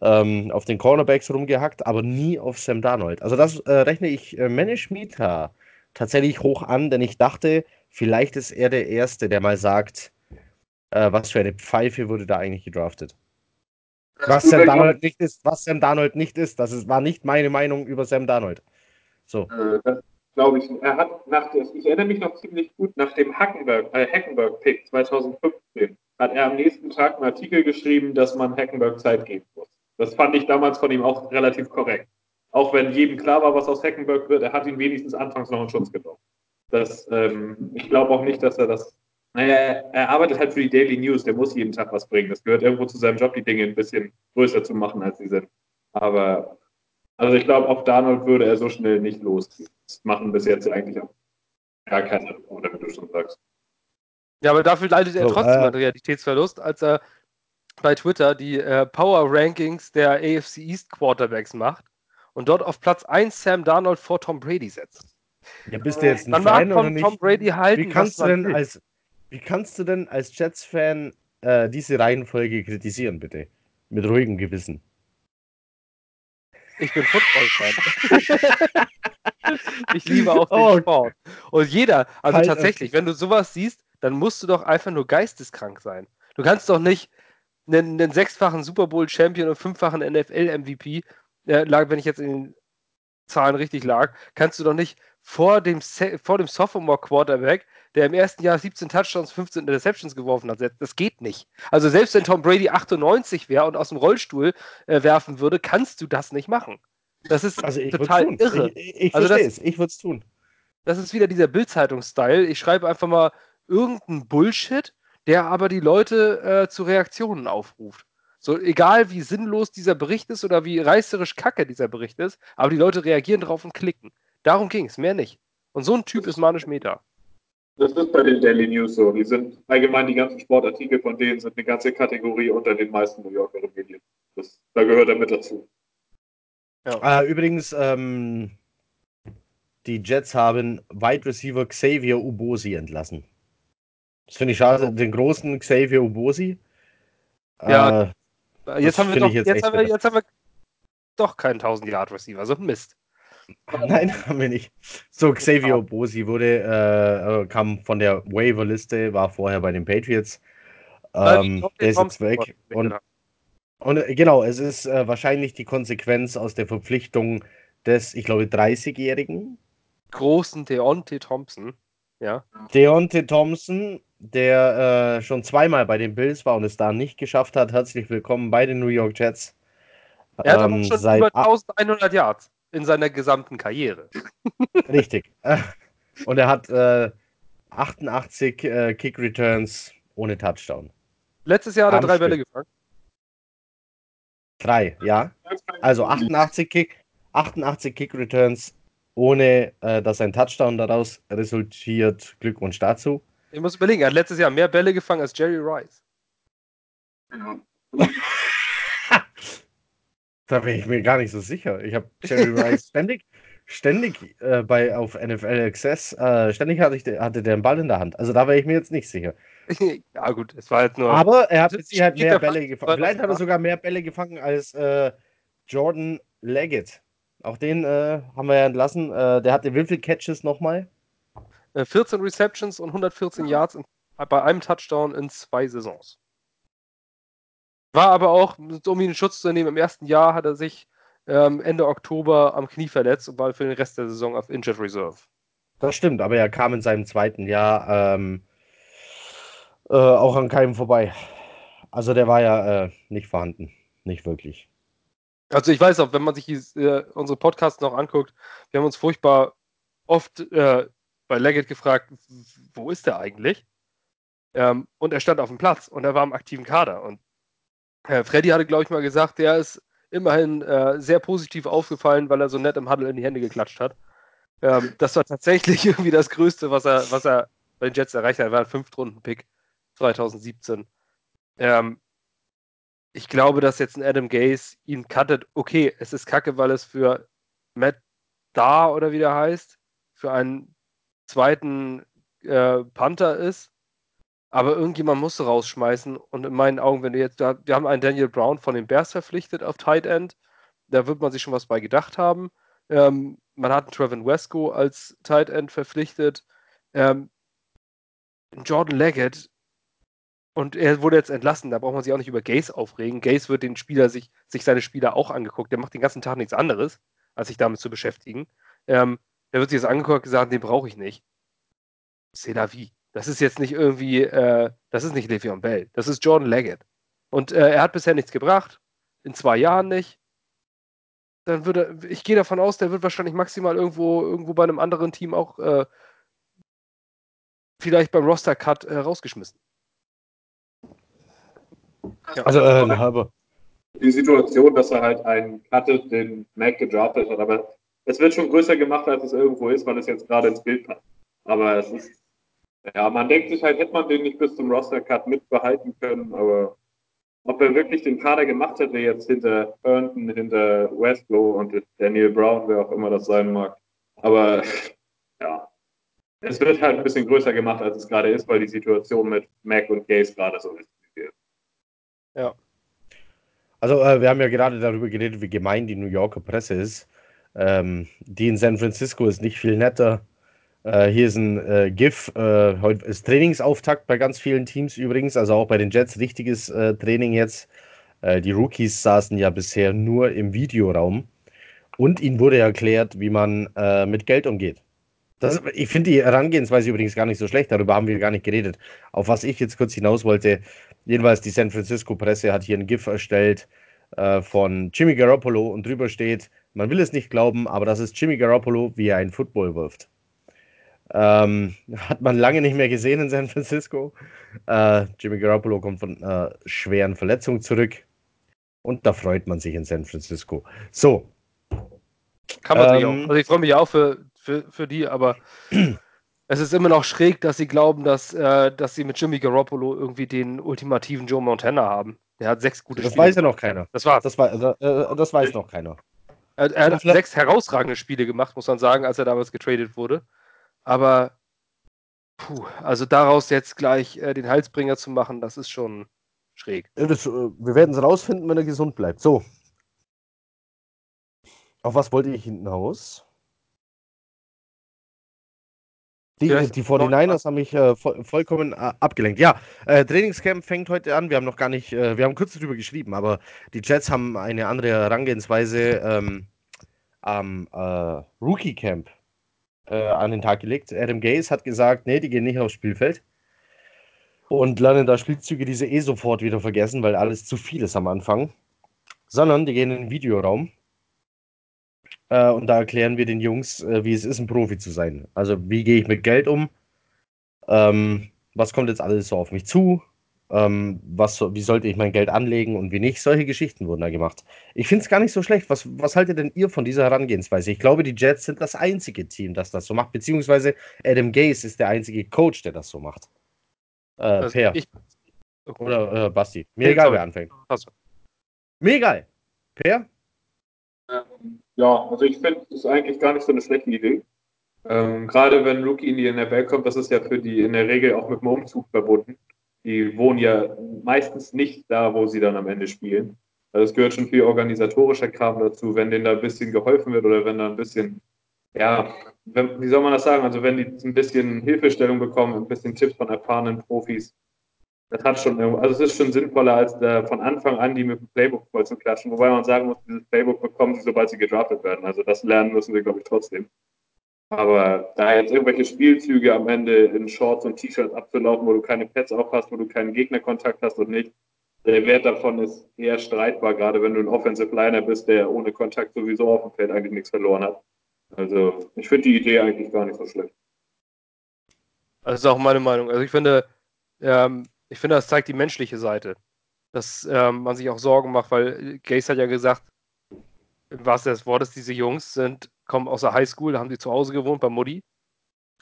ähm, auf den Cornerbacks rumgehackt, aber nie auf Sam Darnold. Also das äh, rechne ich äh, Mita tatsächlich hoch an, denn ich dachte, vielleicht ist er der Erste, der mal sagt, äh, was für eine Pfeife wurde da eigentlich gedraftet. Was Sam Darnold nicht ist, was Sam Darnold nicht ist, das ist, war nicht meine Meinung über Sam Darnold. So. Äh, glaube ich. Er hat nach der, ich erinnere mich noch ziemlich gut, nach dem Hackenberg, äh, Hackenberg-Pick 2015 hat er am nächsten Tag einen Artikel geschrieben, dass man Hackenberg Zeit geben muss. Das fand ich damals von ihm auch relativ korrekt. Auch wenn jedem klar war, was aus Hackenberg wird, er hat ihn wenigstens anfangs noch in Schutz genommen. Das, ähm, ich glaube auch nicht, dass er das. Naja, er, arbeitet halt für die Daily News, der muss jeden Tag was bringen. Das gehört irgendwo zu seinem Job, die Dinge ein bisschen größer zu machen, als sie sind. Aber also ich glaube, auf Darnold würde er so schnell nicht losziehen. Das machen bis jetzt eigentlich auch gar keine Reporter, wie du schon sagst. Ja, aber dafür leidet er So, trotzdem äh, an Realitätsverlust, als er bei Twitter die äh, Power Rankings der AFC East Quarterbacks macht und dort auf Platz 1 Sam Darnold vor Tom Brady setzt. Ja, bist du jetzt ein Man mag Fan oder von nicht? Tom Brady halten, Wie kannst, du denn will. als, wie kannst du denn als Jets-Fan äh, diese Reihenfolge kritisieren, bitte? Mit ruhigem Gewissen. Ich bin Football-Fan. *laughs* ich liebe auch den Oh. Sport. Und jeder, also Halt, tatsächlich, wenn du sowas siehst, dann musst du doch einfach nur geisteskrank sein. Du kannst doch nicht einen, einen sechsfachen Super Bowl-Champion und fünffachen NFL-MVP, äh, lag, wenn ich jetzt in den Zahlen richtig lag, kannst du doch nicht vor dem, Se vor dem Sophomore-Quarterback, der im ersten Jahr 17 Touchdowns, 15 Interceptions geworfen hat. Das geht nicht. Also selbst wenn Tom Brady 98 wäre und aus dem Rollstuhl äh, werfen würde, kannst du das nicht machen. Das ist Also total irre. Ich, ich, Also das- verstehe es. Ich würde es tun. Das ist wieder dieser Bild-Zeitung-Style. Ich schreibe einfach mal irgendeinen Bullshit, der aber die Leute äh, zu Reaktionen aufruft. So, egal wie sinnlos dieser Bericht ist oder wie reißerisch kacke dieser Bericht ist, aber die Leute reagieren drauf und klicken. Darum ging es, mehr nicht. Und so ein Typ ist Manisch Meta. Das ist bei den Daily News so. Die sind allgemein die ganzen Sportartikel von denen sind eine ganze Kategorie unter den meisten New Yorker Medien. Das, da gehört er mit dazu. Ja. Äh, übrigens, ähm, die Jets haben Wide Receiver Xavier Ubosi entlassen. Das finde ich schade. Den großen Xavier Ubosi. Ja, äh, jetzt, haben wir doch, jetzt, jetzt, haben wir, jetzt haben wir doch keinen 1000 Yard Receiver. Also Mist. *laughs* Nein, haben wir nicht. So, Xavier Obosi wurde, äh, kam von der Waiver-Liste, war vorher bei den Patriots. Ähm, der ist jetzt weg. Und, und äh, genau, es ist äh, wahrscheinlich die Konsequenz aus der Verpflichtung des, ich glaube, 30-Jährigen. Großen Deontay Thompson. Ja. Deontay Thompson, der äh, schon zweimal bei den Bills war und es da nicht geschafft hat. Herzlich willkommen bei den New York Jets. Er hat ähm, schon seit über 1100 Yards in seiner gesamten Karriere. *laughs* *laughs* Richtig. *laughs* Und er hat äh, 88 äh, Kick Returns ohne Touchdown. Letztes Jahr hat er drei. Bälle gefangen. Drei, ja. Also 88 Kick, 88 Kick Returns ohne äh, dass ein Touchdown daraus resultiert. Glückwunsch dazu. Ich muss überlegen, er hat letztes Jahr mehr Bälle gefangen als Jerry Rice. Ja. *laughs* Da bin ich mir gar nicht so sicher. Ich habe Jerry *laughs* Rice ständig, ständig äh, bei, auf NFL Access, äh, ständig hatte, ich, hatte der einen Ball in der Hand. Also da wäre ich mir jetzt nicht sicher. *laughs* ja, gut, es war jetzt nur. Aber er hat jetzt halt mehr Bälle gefangen. Vielleicht hat er sogar mehr Bälle gefangen als äh, Jordan Leggett. Auch den äh, haben wir ja entlassen. Äh, der hatte wie viele Catches nochmal? 14 äh, Receptions und 114 Yards in, bei einem Touchdown in zwei Saisons. War aber auch, um ihn in Schutz zu nehmen, im ersten Jahr hat er sich ähm, Ende Oktober am Knie verletzt und war für den Rest der Saison auf Injured Reserve. Das stimmt, aber er kam in seinem zweiten Jahr ähm, äh, auch an keinem vorbei. Also der war ja äh, nicht vorhanden. Nicht wirklich. Also ich weiß auch, wenn man sich äh, unsere Podcasts noch anguckt, wir haben uns furchtbar oft äh, bei Leggett gefragt, wo ist der eigentlich? Ähm, und er stand auf dem Platz und er war im aktiven Kader. Und Herr Freddy hatte, glaube ich, mal gesagt, der ist immerhin äh, sehr positiv aufgefallen, weil er so nett im Huddle in die Hände geklatscht hat. Ähm, das war tatsächlich *laughs* irgendwie das Größte, was er, was er bei den Jets erreicht hat. Er war ein Fünftrunden-Pick 2017. Ähm, ich glaube, dass jetzt ein Adam Gaze ihn cuttet. Okay, es ist kacke, weil es für Matt Da oder wie der heißt, für einen zweiten äh, Panther ist. Aber irgendjemand musste rausschmeißen. Und in meinen Augen, wenn du jetzt, da, wir haben einen Daniel Brown von den Bears verpflichtet auf Tight End. Da wird man sich schon was bei gedacht haben. Ähm, man hat einen Trevin Wesco als Tight End verpflichtet. Ähm, Jordan Leggett und er wurde jetzt entlassen, da braucht man sich auch nicht über Gaze aufregen. Gaze wird den Spieler sich, sich seine Spieler auch angeguckt. Der macht den ganzen Tag nichts anderes, als sich damit zu beschäftigen. Ähm, der wird sich das angeguckt und gesagt, den brauche ich nicht. C'est la vie. Das ist jetzt nicht irgendwie, äh, das ist nicht Le'Veon Bell, das ist Jordan Leggett. Und äh, er hat bisher nichts gebracht, in zwei Jahren nicht. Dann würde, ich gehe davon aus, der wird wahrscheinlich maximal irgendwo, irgendwo bei einem anderen Team auch äh, vielleicht beim Roster-Cut äh, rausgeschmissen. Ja. Also äh, eine halbe. Die Situation, dass er halt einen cuttet, den Mac gedraftet hat, aber es wird schon größer gemacht, als es irgendwo ist, weil es jetzt gerade ins Bild passt. Aber es ist ja, man denkt sich halt, hätte man den nicht bis zum Roster-Cut mitbehalten können, aber ob er wirklich den Kader gemacht hätte, jetzt hinter Herndon, hinter Westlow und Daniel Brown, wer auch immer das sein mag. Aber ja, es wird halt ein bisschen größer gemacht, als es gerade ist, weil die Situation mit Mac und Gaze gerade so ist. Ja. Also, äh, wir haben ja gerade darüber geredet, wie gemein die New Yorker Presse ist. Ähm, die in San Francisco ist nicht viel netter. Äh, hier ist ein äh, GIF. Äh, heute ist Trainingsauftakt bei ganz vielen Teams übrigens, also auch bei den Jets richtiges äh, Training jetzt. Äh, die Rookies saßen ja bisher nur im Videoraum und ihnen wurde erklärt, wie man äh, mit Geld umgeht. Das, ich finde die Herangehensweise übrigens gar nicht so schlecht, darüber haben wir gar nicht geredet. Auf was ich jetzt kurz hinaus wollte, jedenfalls die San Francisco Presse hat hier ein GIF erstellt von Jimmy Garoppolo und drüber steht, man will es nicht glauben, aber das ist Jimmy Garoppolo, wie er einen Football wirft. Ähm, hat man lange nicht mehr gesehen in San Francisco. Äh, Jimmy Garoppolo kommt von einer schweren Verletzung zurück. Und da freut man sich in San Francisco. So. Kann man ähm, sich auch. Also ich freue mich auch für, für, für die, aber *clears throat* es ist immer noch schräg, dass sie glauben, dass, äh, dass sie mit Jimmy Garoppolo irgendwie den ultimativen Joe Montana haben. Der hat sechs gute Das Spiele. weiß ja noch keiner. Das war's. Das, wei- äh, das weiß noch keiner. Er, er hat sechs herausragende Spiele gemacht, muss man sagen, als er damals getradet wurde. Aber puh, also daraus jetzt gleich äh, den Halsbringer zu machen, das ist schon schräg. Das, äh, wir werden es rausfinden, wenn er gesund bleibt. So. Auf was wollte ich hinten aus? Die, Vielleicht die noch 49ers haben mich äh, voll, vollkommen äh, abgelenkt. Ja, äh, Trainingscamp fängt heute an. Wir haben noch gar nicht, äh, wir haben kurz darüber geschrieben, aber die Jets haben eine andere Herangehensweise ähm, am äh, Rookie Camp äh, an den Tag gelegt. Adam Gaze hat gesagt, nee, die gehen nicht aufs Spielfeld und lernen da Spielzüge, die sie eh sofort wieder vergessen, weil alles zu viel ist am Anfang. Sondern die gehen in den Videoraum äh, und da erklären wir den Jungs, äh, wie es ist, ein Profi zu sein. Also, wie gehe ich mit Geld um? Ähm, was kommt jetzt alles so auf mich zu? Ähm, was, wie sollte ich mein Geld anlegen und wie nicht? Solche Geschichten wurden da gemacht. Ich finde es gar nicht so schlecht. Was, was haltet denn ihr von dieser Herangehensweise? Ich glaube, die Jets sind das einzige Team, das das so macht, beziehungsweise Adam Gase ist der einzige Coach, der das so macht. Äh, Also per ich, oder äh, Basti. Mir Nee, egal, sorry. wer anfängt. Passt. Mir egal. Per? Ja, also ich finde, das ist eigentlich gar nicht so eine schlechte Idee. Ähm, gerade wenn Rookie in die NFL kommt, das ist ja für die in der Regel auch mit dem Umzug verbunden. Die wohnen ja meistens nicht da, wo sie dann am Ende spielen. Also es gehört schon viel organisatorischer Kram dazu, wenn denen da ein bisschen geholfen wird oder wenn da ein bisschen, ja, wenn, wie soll man das sagen? Also wenn die ein bisschen Hilfestellung bekommen, ein bisschen Tipps von erfahrenen Profis, das hat schon, also es ist schon sinnvoller, als da von Anfang an die mit dem Playbook voll zu klatschen. Wobei man sagen muss, dieses Playbook bekommen sie, sobald sie gedraftet werden. Also das lernen müssen sie, glaube ich, trotzdem. Aber da jetzt irgendwelche Spielzüge am Ende in Shorts und T-Shirts abzulaufen, wo du keine Pads auf hast, wo du keinen Gegnerkontakt hast und nicht, der Wert davon ist eher streitbar, gerade wenn du ein Offensive Liner bist, der ohne Kontakt sowieso auf dem Feld eigentlich nichts verloren hat. Also ich finde die Idee eigentlich gar nicht so schlecht. Das ist auch meine Meinung. Also ich finde, ähm, ich finde, das zeigt die menschliche Seite. Dass ähm, man sich auch Sorgen macht, weil Gaze hat ja gesagt, wahrsten Sinne des Wortes, diese Jungs sind, kommen aus der Highschool, da haben sie zu Hause gewohnt bei Mutti,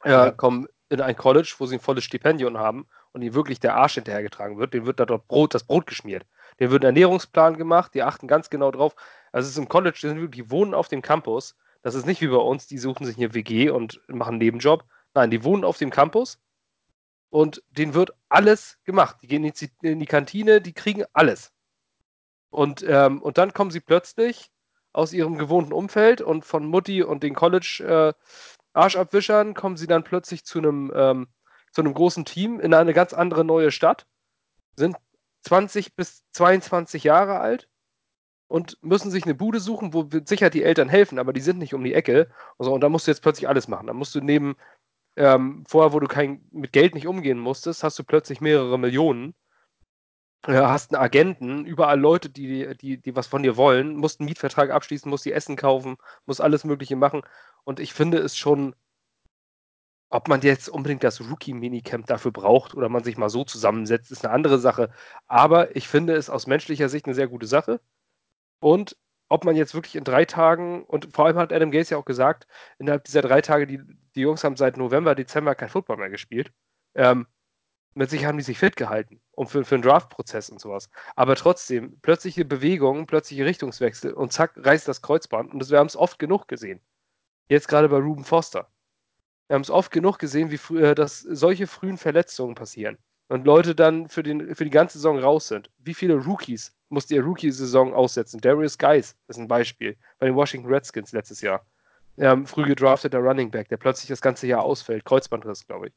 äh, Ja. kommen in ein College, wo sie ein volles Stipendium haben und ihnen wirklich der Arsch hinterhergetragen wird, denen wird da dort Brot, das Brot geschmiert. Denen wird ein Ernährungsplan gemacht, die achten ganz genau drauf. Also es ist im College, die, sind die wohnen auf dem Campus. Das ist nicht wie bei uns, die suchen sich eine WG und machen einen Nebenjob. Nein, die wohnen auf dem Campus und denen wird alles gemacht. Die gehen in die, in die Kantine, die kriegen alles. Und, ähm, und dann kommen sie plötzlich aus ihrem gewohnten Umfeld und von Mutti und den College-Arschabwischern kommen sie dann plötzlich zu einem, ähm, zu einem großen Team in eine ganz andere neue Stadt, sind 20 bis 22 Jahre alt und müssen sich eine Bude suchen, wo sicher die Eltern helfen, aber die sind nicht um die Ecke. Und, so, und da musst du jetzt plötzlich alles machen. Da musst du neben, ähm, vorher, wo du kein, mit Geld nicht umgehen musstest, hast du plötzlich mehrere Millionen. Ja, hast einen Agenten, überall Leute, die, die, die was von dir wollen, musst einen Mietvertrag abschließen, musst die Essen kaufen, musst alles Mögliche machen. Und ich finde es schon, ob man jetzt unbedingt das Rookie-Minicamp dafür braucht oder man sich mal so zusammensetzt, ist eine andere Sache. Aber ich finde es aus menschlicher Sicht eine sehr gute Sache. Und ob man jetzt wirklich in drei Tagen, und vor allem hat Adam Gaze ja auch gesagt, innerhalb dieser drei Tage, die, die Jungs haben seit November, Dezember kein Football mehr gespielt. Ähm, mit sich haben die sich fit gehalten und für, für den Draft-Prozess und sowas. Aber trotzdem, plötzliche Bewegungen, plötzliche Richtungswechsel und zack, reißt das Kreuzband. Und das, wir haben es oft genug gesehen. Jetzt gerade bei Ruben Foster. Wir haben es oft genug gesehen, wie frü äh, dass solche frühen Verletzungen passieren und Leute dann für, den, für die ganze Saison raus sind. Wie viele Rookies musste ihr Rookie-Saison aussetzen? Darius Geis ist ein Beispiel bei den Washington Redskins letztes Jahr. Ähm, früh gedrafteter Running Back, der plötzlich das ganze Jahr ausfällt. Kreuzbandriss, glaube ich.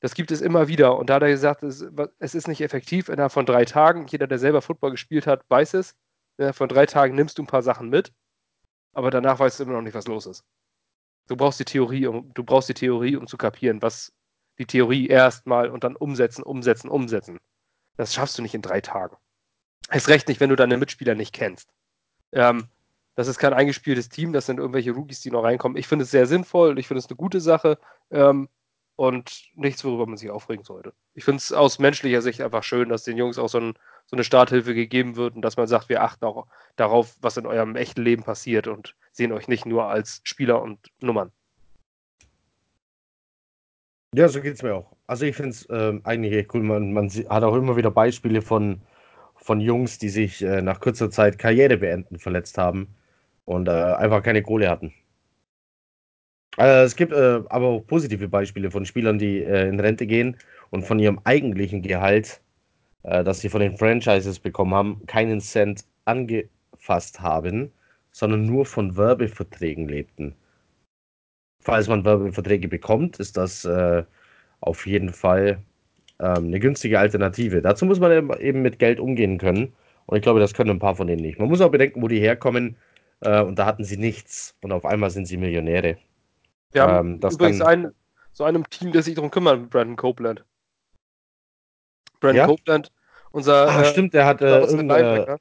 Das gibt es immer wieder. Und da hat er gesagt, es, es ist nicht effektiv innerhalb von drei Tagen. Jeder, der selber Football gespielt hat, weiß es. Von drei Tagen nimmst du ein paar Sachen mit, aber danach weißt du immer noch nicht, was los ist. Du brauchst die Theorie, um, du brauchst die Theorie, um zu kapieren, was die Theorie erstmal und dann umsetzen, umsetzen, umsetzen. Das schaffst du nicht in drei Tagen. Erst recht nicht, wenn du deine Mitspieler nicht kennst. Ähm, das ist kein eingespieltes Team, das sind irgendwelche Rookies, die noch reinkommen. Ich finde es sehr sinnvoll, ich finde es eine gute Sache ähm, und nichts, worüber man sich aufregen sollte. Ich finde es aus menschlicher Sicht einfach schön, dass den Jungs auch so, ein, so eine Starthilfe gegeben wird und dass man sagt, wir achten auch darauf, was in eurem echten Leben passiert und sehen euch nicht nur als Spieler und Nummern. Ja, so geht es mir auch. Also ich finde es ähm, eigentlich echt cool. Man, man hat auch immer wieder Beispiele von, von Jungs, die sich äh, nach kurzer Zeit Karriere beenden, verletzt haben und äh, einfach keine Kohle hatten. Äh, es gibt äh, aber auch positive Beispiele von Spielern, die äh, in Rente gehen und von ihrem eigentlichen Gehalt, äh, das sie von den Franchises bekommen haben, keinen Cent angefasst haben, sondern nur von Werbeverträgen lebten. Falls man Werbeverträge bekommt, ist das äh, auf jeden Fall ähm, eine günstige Alternative. Dazu muss man eben- mit Geld umgehen können. Und ich glaube, das können ein paar von denen nicht. Man muss auch bedenken, wo die herkommen. Äh, und da hatten sie nichts. Und auf einmal sind sie Millionäre. Wir haben Ähm, das übrigens kann- einen, so einem Team, das sich darum kümmert, Brandon Copeland. Brandon Ja? Copeland, unser, Ah, äh, stimmt, der hat unser äh, irgendeine.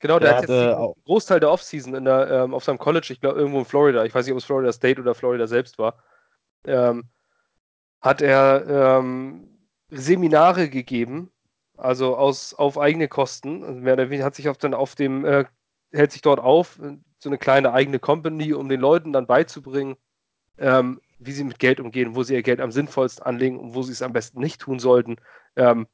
Genau, der, der hat jetzt hatte den auch- Großteil der Offseason in der, ähm, auf seinem College, ich glaube irgendwo in Florida, ich weiß nicht, ob es Florida State oder Florida selbst war, ähm, hat er ähm, Seminare gegeben, also aus, auf eigene Kosten. Also mehr oder weniger hat sich auf, dann auf dem, äh, hält sich dort auf, so eine kleine eigene Company, um den Leuten dann beizubringen, ähm, wie sie mit Geld umgehen, wo sie ihr Geld am sinnvollsten anlegen und wo sie es am besten nicht tun sollten. Ähm,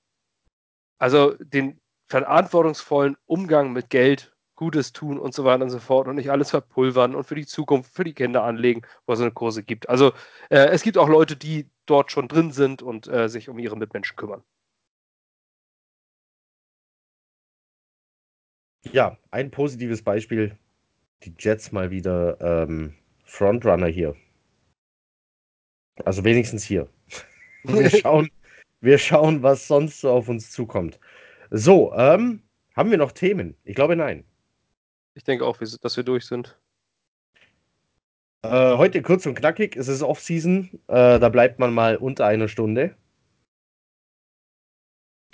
also den verantwortungsvollen Umgang mit Geld, Gutes tun und so weiter und so fort und nicht alles verpulvern und für die Zukunft, für die Kinder anlegen, wo es eine Kurse gibt. Also äh, es gibt auch Leute, die dort schon drin sind und äh, sich um ihre Mitmenschen kümmern. Ja, ein positives Beispiel. Die Jets mal wieder ähm, Frontrunner hier. Also wenigstens hier. *laughs* Wir schauen, wir schauen, was sonst so auf uns zukommt. So, ähm, haben wir noch Themen? Ich glaube, nein. Ich denke auch, dass wir durch sind. Äh, heute kurz und knackig. Es ist Off-Season. Äh, da bleibt man mal unter einer Stunde.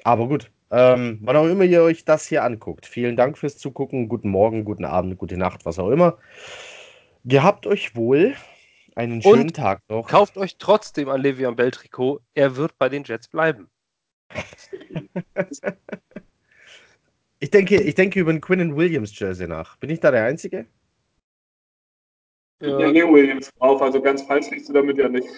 Aber gut. Ähm, wann auch immer ihr euch das hier anguckt. Vielen Dank fürs Zugucken. Guten Morgen, guten Abend, gute Nacht, was auch immer. Gehabt euch wohl. Einen Und schönen Tag noch. Kauft euch trotzdem ein Le'Veon Bell Trikot. Er wird bei den Jets bleiben. *laughs* Ich denke, ich denke über ein Quinnen Williams Jersey nach. Bin ich da der Einzige? Ja, Leo Williams drauf, also ganz falsch liegst du damit ja nicht.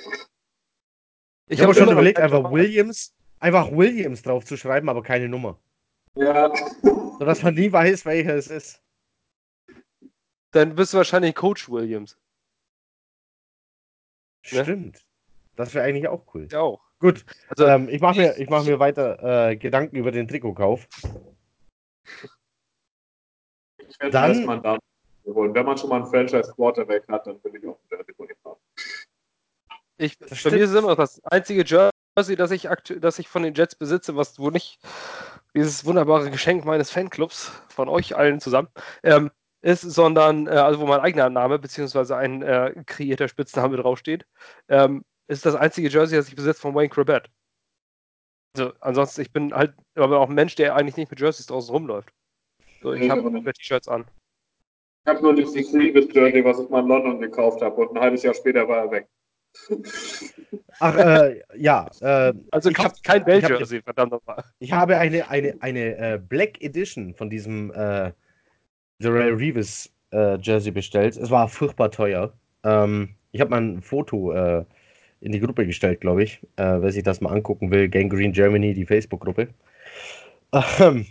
Ich habe hab schon überlegt, einfach. Williams, einfach Williams drauf zu schreiben, aber keine Nummer. Ja, Sodass man nie weiß, welcher es ist. Dann bist du wahrscheinlich Coach Williams. Ne? Stimmt. Das wäre eigentlich auch cool. Ja auch. Gut, Also, ähm, ich mache mir, ich mach mir weiter äh, Gedanken über den Trikotkauf. ich werde Dann- erstmal da holen. Wenn man schon mal einen Franchise Quarterback hat, dann will ich auch einen Jersey haben. Ich, Das stimmt. mir ist es immer das einzige Jersey, das ich, das ich von den Jets besitze, was wo nicht dieses wunderbare Geschenk meines Fanclubs von euch allen zusammen ähm, ist, sondern äh, also wo mein eigener Name beziehungsweise ein äh, kreierter Spitzname draufsteht, ähm, ist das einzige Jersey, das ich besitze von Wayne Corbett. Also ansonsten, ich bin halt aber auch ein Mensch, der eigentlich nicht mit Jerseys draußen rumläuft. So, ich habe aber nicht. T-Shirts an. Ich habe nur dieses Reeves Jersey, was ich mal in London gekauft habe und ein halbes Jahr später war er weg. Ach, äh, ja. Äh, Also ich, ich hab, habe kein ich, hab, Bell-Jersey, verdammt nochmal. ich habe eine, eine, eine äh, Black Edition von diesem äh, Darrell Reeves äh, Jersey bestellt. Es war furchtbar teuer. Ähm, ich habe mal ein Foto äh, in die Gruppe gestellt, glaube ich. Äh, wer sich das mal angucken will, Gangrene Germany, die Facebook-Gruppe. Ähm,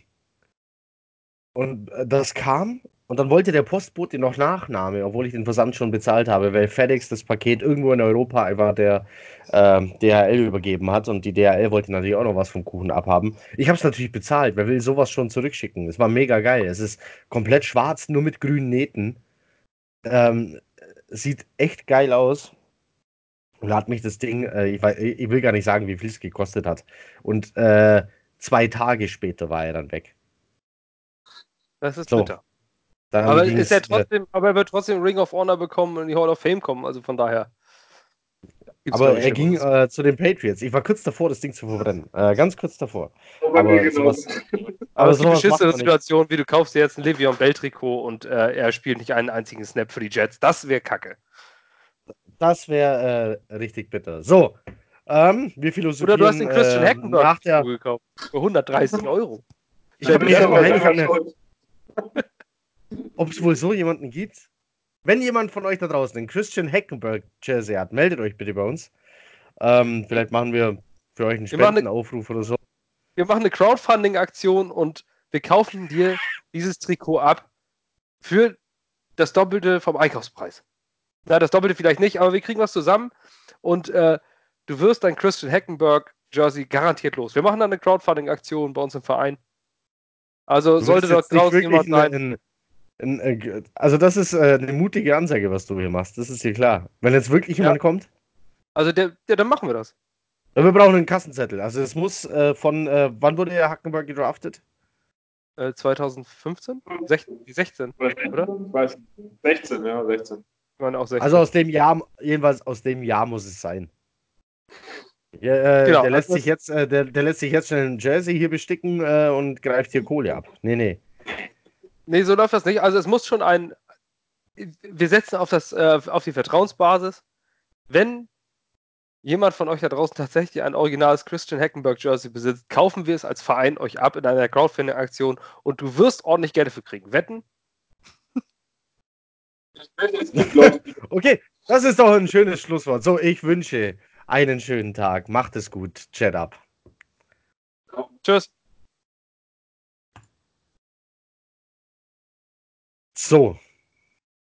und äh, das kam und dann wollte der Postbote noch Nachname, obwohl ich den Versand schon bezahlt habe, weil FedEx das Paket irgendwo in Europa einfach der ähm, DHL übergeben hat und die DHL wollte natürlich auch noch was vom Kuchen abhaben. Ich habe es natürlich bezahlt. Wer will sowas schon zurückschicken? Es war mega geil. Es ist komplett schwarz, nur mit grünen Nähten. Ähm, sieht echt geil aus. Und da hat mich das Ding, äh, ich, weiß, ich will gar nicht sagen, wie viel es gekostet hat. Und äh, zwei Tage später war er dann weg. Das ist So, bitter. Dann Aber, ist er äh, trotzdem, aber er wird trotzdem Ring of Honor bekommen und in die Hall of Fame kommen. Also von daher. gibt's, aber er ging äh, zu den Patriots. Ich war kurz davor, das Ding zu verbrennen. Äh, ganz kurz davor. So bei aber mir genauso. sowas- *laughs* aber sowas macht beschissene man nicht. Wie du kaufst dir jetzt ein Le'Veon Bell Trikot und äh, er spielt nicht einen einzigen Snap für die Jets. Das wäre kacke. Das wäre äh, richtig bitter. So, ähm, wir philosophieren Oder du hast den Christian äh, Hackenberg nach der. Gekauft. Für 130 *laughs* Euro. Ich ich hab mir- schuld. Ob es wohl so jemanden gibt? Wenn jemand von euch da draußen einen Christian Hackenberg Jersey hat, meldet euch bitte bei uns. Ähm, vielleicht machen wir für euch einen Spendenaufruf oder so. Wir machen eine Crowdfunding-Aktion und wir kaufen dir dieses Trikot ab für das Doppelte vom Einkaufspreis. Na, das Doppelte vielleicht nicht, aber wir kriegen was zusammen und äh, du wirst dein Christian Heckenberg Jersey garantiert los. Wir machen dann eine Crowdfunding-Aktion bei uns im Verein. Also sollte dort draußen jemand sein. Äh, also das ist äh, eine mutige Ansage, was du hier machst. Das ist dir klar. Wenn jetzt wirklich jemand kommt, Also der, ja, dann machen wir das. wir brauchen einen Kassenzettel. Also es muss äh, von, äh, wann wurde der Hackenberg gedraftet? Äh, 2015? 16, 16. Oder? Ich weiß nicht. 16, ja, 16. Ich meine auch 16. Also aus dem Jahr, jedenfalls aus dem Jahr muss es sein. Ja, äh, Genau, der, lässt also sich jetzt, äh, der, der lässt sich jetzt schnell einen Jersey hier besticken äh, und greift hier Kohle ab. Nee, nee. Nee, so läuft das nicht. Also es muss schon ein. Wir setzen auf, das, äh, auf die Vertrauensbasis. Wenn jemand von euch da draußen tatsächlich ein originales Christian Hackenberg Jersey besitzt, kaufen wir es als Verein euch ab in einer Crowdfunding-Aktion und du wirst ordentlich Geld dafür kriegen. Wetten? *laughs* Okay, das ist doch ein schönes Schlusswort. So, ich wünsche einen schönen Tag. Macht es gut. Chat ab. Tschüss. So,